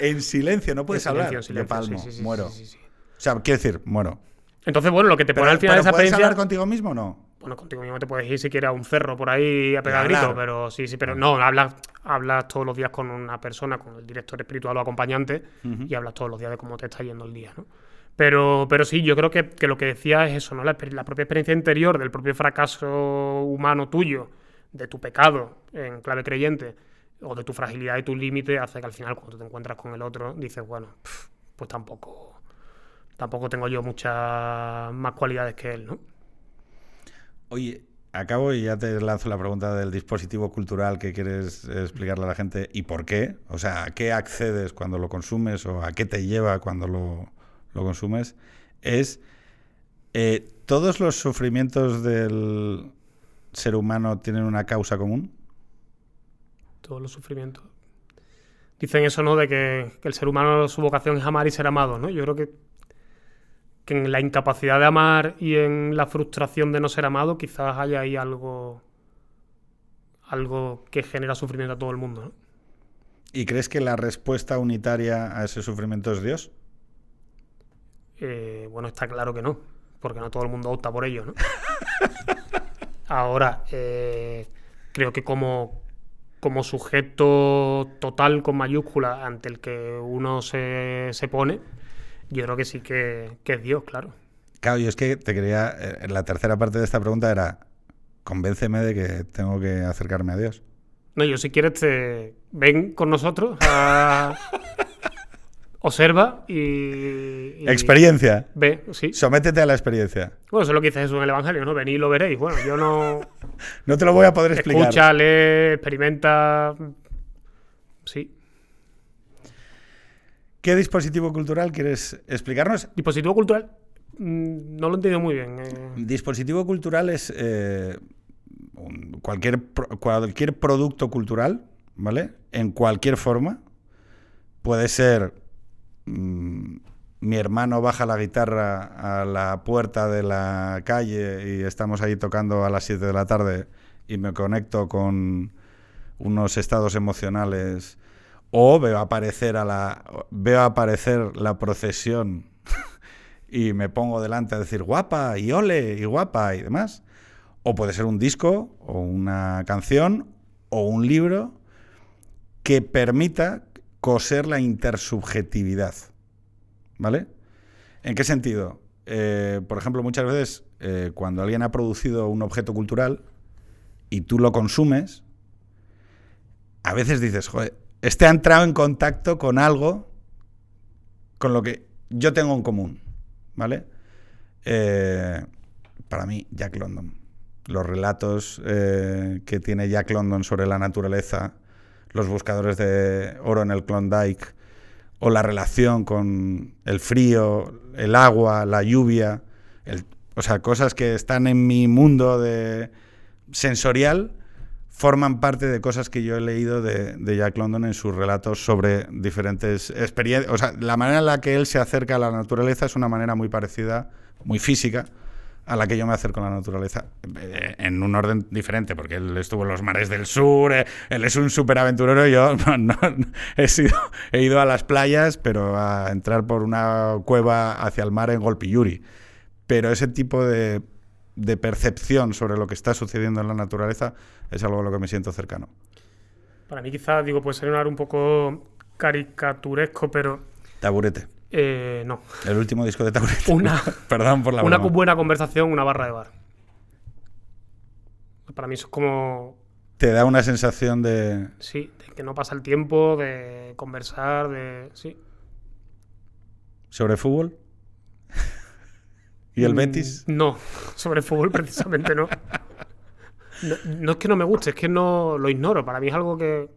En silencio, no puedes En hablar. en silencio, Yo palmo, sí, sí, sí, muero. O sea, quiero decir, muero. Entonces, bueno, lo que te pone al final de esa ¿puedes experiencia... hablar contigo mismo o no? Bueno, contigo mismo te puedes ir si quieres a un cerro por ahí a pegar gritos, pero sí, sí, pero no, hablas, hablas todos los días con una persona, con el director espiritual o acompañante, y hablas todos los días de cómo te está yendo el día, ¿no? Pero, pero sí, yo creo que, que lo que decía es eso, ¿no? La, propia experiencia interior del propio fracaso humano tuyo, de tu pecado en clave creyente, o de tu fragilidad y tu límite, hace que al final cuando te encuentras con el otro, dices, bueno, pues tampoco, tampoco tengo yo muchas más cualidades que él, ¿no? Oye, acabo y ya te lanzo la pregunta del dispositivo cultural que quieres explicarle a la gente y por qué. O sea, ¿a qué accedes cuando lo consumes o a qué te lleva cuando lo, lo consumes? Es, eh, ¿todos los sufrimientos del ser humano tienen una causa común? todos los sufrimientos. Dicen eso, ¿no? De que, que el ser humano, su vocación es amar y ser amado, ¿no? Yo creo que, que en la incapacidad de amar y en la frustración de no ser amado, quizás haya ahí algo, algo que genera sufrimiento a todo el mundo, ¿no? ¿Y crees que la respuesta unitaria a ese sufrimiento es Dios? Eh, bueno, está claro que no, porque no todo el mundo opta por ello, ¿no? [LAUGHS] Ahora, eh, creo que como, como sujeto total con mayúscula ante el que uno se, se pone, yo creo que sí que, que es Dios, claro. Claro, yo es que te quería. eh, la tercera parte de esta pregunta era: convénceme de que tengo que acercarme a Dios. No, yo si quieres te ven con nosotros, a- [LAUGHS] observa y, y Experiencia. ve, sí. Sométete a la experiencia. Bueno, eso es lo que dice Jesús en el Evangelio, ¿no? Venid y lo veréis. Bueno, yo no... [LAUGHS] No te lo voy a poder explicar. Escucha, lee, experimenta. Sí. ¿Qué dispositivo cultural quieres explicarnos? Dispositivo cultural. mm, No lo he entendido muy bien. eh. Dispositivo cultural es eh, un- cualquier, cualquier producto cultural, ¿vale? En cualquier forma. Puede ser mm, mi hermano baja la guitarra a la puerta de la calle y estamos ahí tocando a las 7 de la tarde y me conecto con unos estados emocionales o veo aparecer a la veo aparecer la procesión [LAUGHS] y me pongo delante a decir guapa y ole y guapa y demás. O puede ser un disco o una canción o un libro que permita coser la intersubjetividad. ¿Vale? ¿En qué sentido? Eh, por ejemplo, muchas veces eh, cuando alguien ha producido un objeto cultural y tú lo consumes, a veces dices, joder, ha entrado en contacto con algo con lo que yo tengo en común, ¿vale? Eh, para mí, Jack London. Los relatos eh, que tiene Jack London sobre la naturaleza, los buscadores de oro en el Klondike, o la relación con el frío, el agua, la lluvia, o sea, cosas que están en mi mundo sensorial, forman parte de cosas que yo he leído de, Jack London en sus relatos sobre diferentes experiencias. O sea, la manera en la que él se acerca a la naturaleza es una manera muy parecida, muy física, a la que yo me acerco a la naturaleza, eh, en un orden diferente, porque él estuvo en los mares del sur, eh, él es un superaventurero, yo [LAUGHS] no, he ido a las playas, pero a entrar por una cueva hacia el mar en Golpiyuri. Pero ese tipo de, de percepción sobre lo que está sucediendo en la naturaleza es algo a lo que me siento cercano. Para mí, quizás, digo, puede sonar un poco caricaturesco, pero Taburete. eh, no. El último disco de Taburete. Una- [LAUGHS] Perdón por la Una broma. buena conversación, una barra de bar. Para mí eso es como, Te da una sensación de... sí, de que no pasa el tiempo, de conversar, de... Sí. sobre fútbol. ¿Y el Mm, Betis? No, [LAUGHS] sobre fútbol precisamente no. no. no es que no me guste, es que no lo ignoro. Para mí es algo que,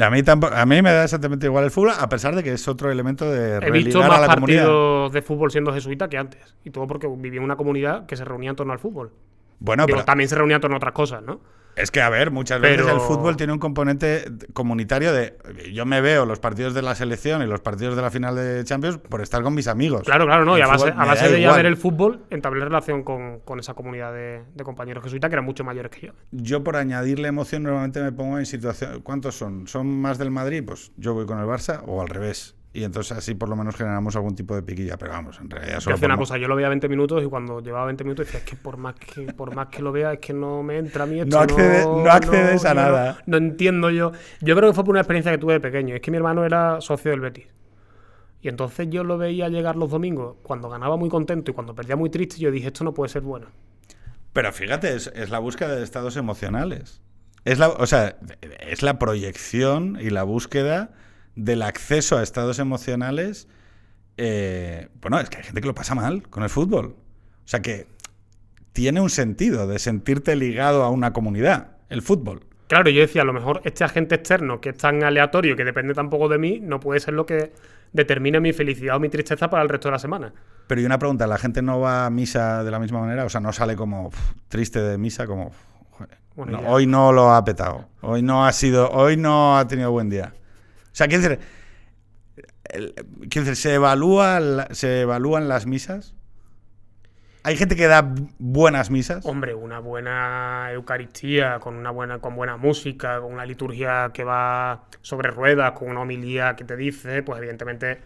A mí, tampoco, a mí me da exactamente igual el fútbol, a pesar de que es otro elemento de He visto más a la comunidad. partidos de fútbol siendo jesuita que antes. Y todo porque viví en una comunidad que se reunía en torno al fútbol. Bueno, Digo, pero también se reunía en torno a otras cosas, ¿no? Es que, a ver, muchas veces Pero- el fútbol tiene un componente comunitario de... Yo me veo los partidos de la selección y los partidos de la final de Champions por estar con mis amigos. Claro, claro, no. El Y a base, a de ya ver el fútbol, entablé relación con, con esa comunidad de, de compañeros jesuitas que eran mucho mayores que yo. Yo por añadirle emoción normalmente me pongo en situación... ¿Cuántos son? ¿Son más del Madrid? Pues yo voy con el Barça o al revés. Y entonces así por lo menos generamos algún tipo de piquilla. Pero vamos, en realidad Yo solo hacía una cosa, yo lo veía 20 minutos y cuando llevaba 20 minutos decía, es que por más que, por más que lo vea, es que no me entra a mí esto. No accede- no accedes a yo no- nada. No, entiendo yo. Yo creo que fue por una experiencia que tuve de pequeño. Es que mi hermano era socio del Betis. Y entonces yo lo veía llegar los domingos cuando ganaba muy contento y cuando perdía muy triste. Yo dije, esto no puede ser bueno. Pero fíjate, es, es la búsqueda de estados emocionales. Es la, o sea, es la proyección y la búsqueda del acceso a estados emocionales. eh, bueno, es que hay gente que lo pasa mal con el fútbol. O sea que tiene un sentido de sentirte ligado a una comunidad, el fútbol. Claro, yo decía, a lo mejor este agente externo que es tan aleatorio, que depende tampoco de mí, no puede ser lo que determine mi felicidad o mi tristeza para el resto de la semana. Pero y una pregunta, ¿la gente no va a misa de la misma manera? O sea, no sale como triste de misa, como joder, no, hoy no lo ha petado, hoy no ha sido, hoy no ha tenido buen día. O sea, quiero decir, el- quiero decir, ¿se, evalúa la- ¿se evalúan las misas? ¿Hay gente que da buenas misas? Hombre, una buena Eucaristía, con una buena, con buena música, con una liturgia que va sobre ruedas, con una homilía que te dice, pues evidentemente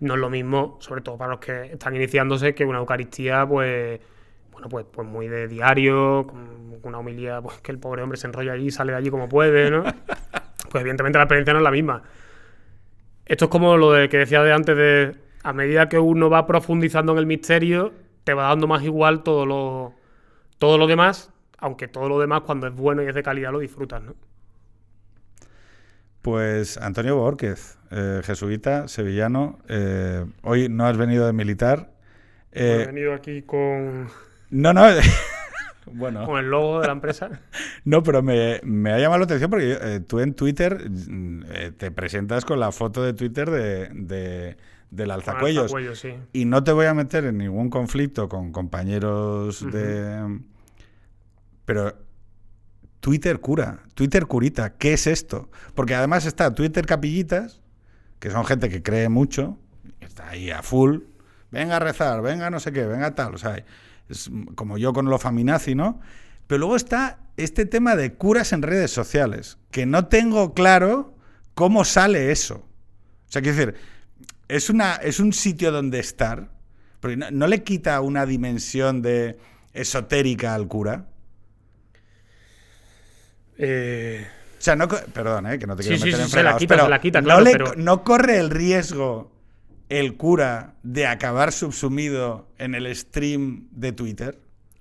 no es lo mismo, sobre todo para los que están iniciándose, que una Eucaristía, pues, bueno, pues, pues muy de diario, con una homilía, pues que el pobre hombre se enrolla allí y sale de allí como puede, ¿no? [LAUGHS] Pues evidentemente la experiencia no es la misma. Esto es como lo de que decía de antes de a medida que uno va profundizando en el misterio, te va dando más igual todo lo, todo lo demás, aunque todo lo demás cuando es bueno y es de calidad lo disfrutas, ¿no? Pues Antonio Borquez, eh, jesuita, sevillano. eh, hoy no has venido de militar. Eh, He venido aquí con, no, no. [LAUGHS] bueno. con el logo de la empresa. [LAUGHS] No, pero me, me ha llamado la atención porque eh, tú en Twitter mm, eh, te presentas con la foto de Twitter de, de- del alzacuellos. Alzacuellos, sí. Y no te voy a meter en ningún conflicto con compañeros de... Pero Twitter cura, Twitter curita, ¿qué es esto? Porque además está Twitter capillitas, que son gente que cree mucho, está ahí a full, venga a rezar, venga no sé qué, venga tal, o sea, es como yo con lo faminazi, ¿no? Pero luego está este tema de curas en redes sociales, que no tengo claro cómo sale eso. O sea, quiero decir, es, una, es un sitio donde estar, porque no, no le quita una dimensión de esotérica al cura. Eh, O sea, no, perdón, eh, que no te quiero sí, meter sí, en se la fregados, quita, pero se la quita, no, claro, le- pero- no corre el riesgo el cura de acabar subsumido en el stream de Twitter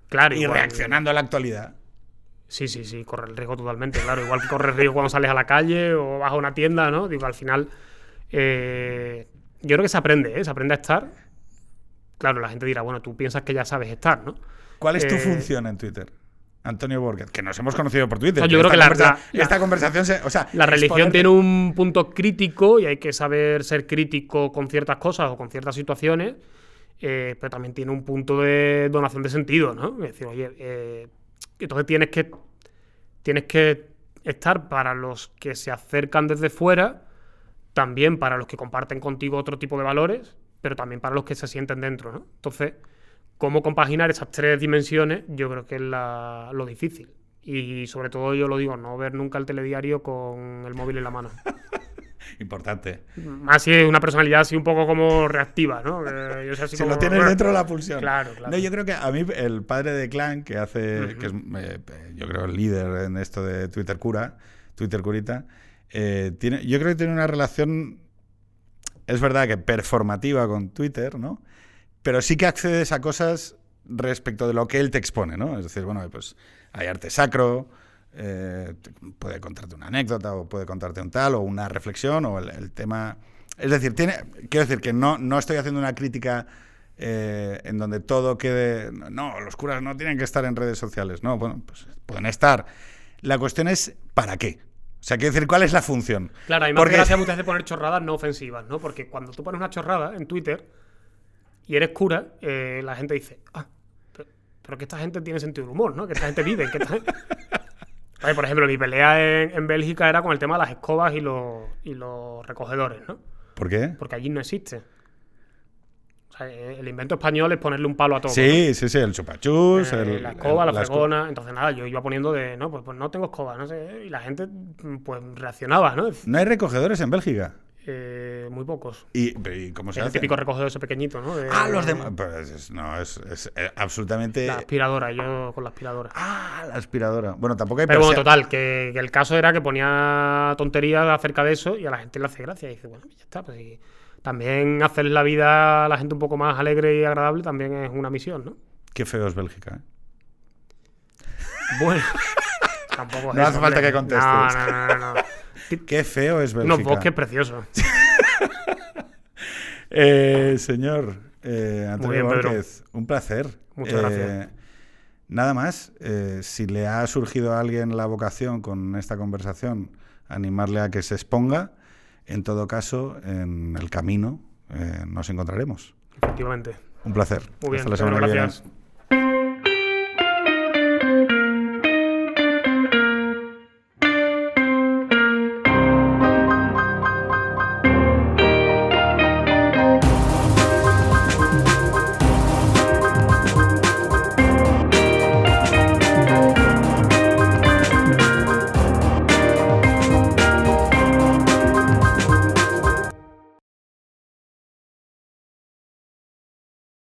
claro, y igual- reaccionando a la actualidad. Sí, sí, sí, corre el riesgo totalmente, claro. Igual que corre el riesgo cuando sales a la calle o vas a una tienda, ¿no? Digo, al final. eh, yo creo que se aprende, ¿eh? Se aprende a estar. Claro, la gente dirá, bueno, tú piensas que ya sabes estar, ¿no? ¿Cuál es tu Eh, función en Twitter? Antonio Borges, que nos hemos conocido por Twitter. No, yo creo que la- conversa- la- esta conversación se, o sea, La religión exponerte- tiene un punto crítico y hay que saber ser crítico con ciertas cosas o con ciertas situaciones, eh, pero también tiene un punto de donación de sentido, ¿no? Es decir, oye, eh, entonces tienes que, tienes que estar para los que se acercan desde fuera, también para los que comparten contigo otro tipo de valores, pero también para los que se sienten dentro, ¿no? Entonces, cómo compaginar esas tres dimensiones, yo creo que es la- lo difícil. Y sobre todo yo lo digo, no ver nunca el telediario con el móvil en la mano. [LAUGHS] Importante. Más si es una personalidad así un poco como reactiva, ¿no? Yo así Si como- lo tienes dentro de la pulsión. Claro, claro. No, yo creo que a mí el padre de Clan, que hace, que es, eh, yo creo, el líder en esto de Twitter cura, Twitter curita, eh, tiene, yo creo que tiene una relación, es verdad que performativa con Twitter, ¿no? Pero sí que accedes a cosas respecto de lo que él te expone, ¿no? Es decir, bueno, pues hay arte sacro, eh, puede contarte una anécdota o puede contarte un tal o una reflexión o el, el tema... Es decir, tiene, quiero decir que no, no estoy haciendo una crítica eh, en donde todo quede... No, los curas no tienen que estar en redes sociales. No, bueno, pues pueden estar. La cuestión es ¿para qué? O sea, quiero decir, ¿cuál es la función? Claro, mí me hace gracia muchas veces poner chorradas no ofensivas, ¿no? Porque cuando tú pones una chorrada en Twitter y eres cura, eh, la gente dice, ah, pero, que esta gente tiene sentido de humor, ¿no? Que esta gente vive, que esta gente... [LAUGHS] por ejemplo, mi pelea en, Bélgica era con el tema de las escobas y los, y los recogedores, ¿no? ¿Por qué? Porque allí no existe. O sea, eh, el invento español es ponerle un palo a todo. Sí, sí, sí, el chupachus, eh, la escoba, la fregona. Entonces, nada, yo iba poniendo de, no, pues, pues, no tengo escoba, no sé. Y la gente, pues, reaccionaba, ¿no? ¿No hay recogedores en Bélgica? Eh, muy pocos. ¿Y, cómo se el típico recogedor ese pequeñito, ¿no? ah, los demás. Pues no, es, eh, absolutamente. La aspiradora, yo con la aspiradora. Ah, la aspiradora. Bueno, tampoco hay Pero bueno, total, que, el caso era que ponía tonterías acerca de eso y a la gente le hace gracia. Y dice, bueno, ya está, pues también hacer la vida a la gente un poco más alegre y agradable también es una misión, ¿no? Qué feo es Bélgica, ¿eh? Bueno, [LAUGHS] tampoco es No hace falta que contestes. No, no, no, no. Qué feo es Bélgica. Unos bosques preciosos. [LAUGHS] eh, señor eh, Antonio Márquez, un placer. Muchas gracias. Eh, nada más, eh, si le ha surgido a alguien la vocación con esta conversación, animarle a que se exponga en todo caso, en el camino nos encontraremos. Efectivamente. Un placer. Muy bien, Hasta la semana que viene.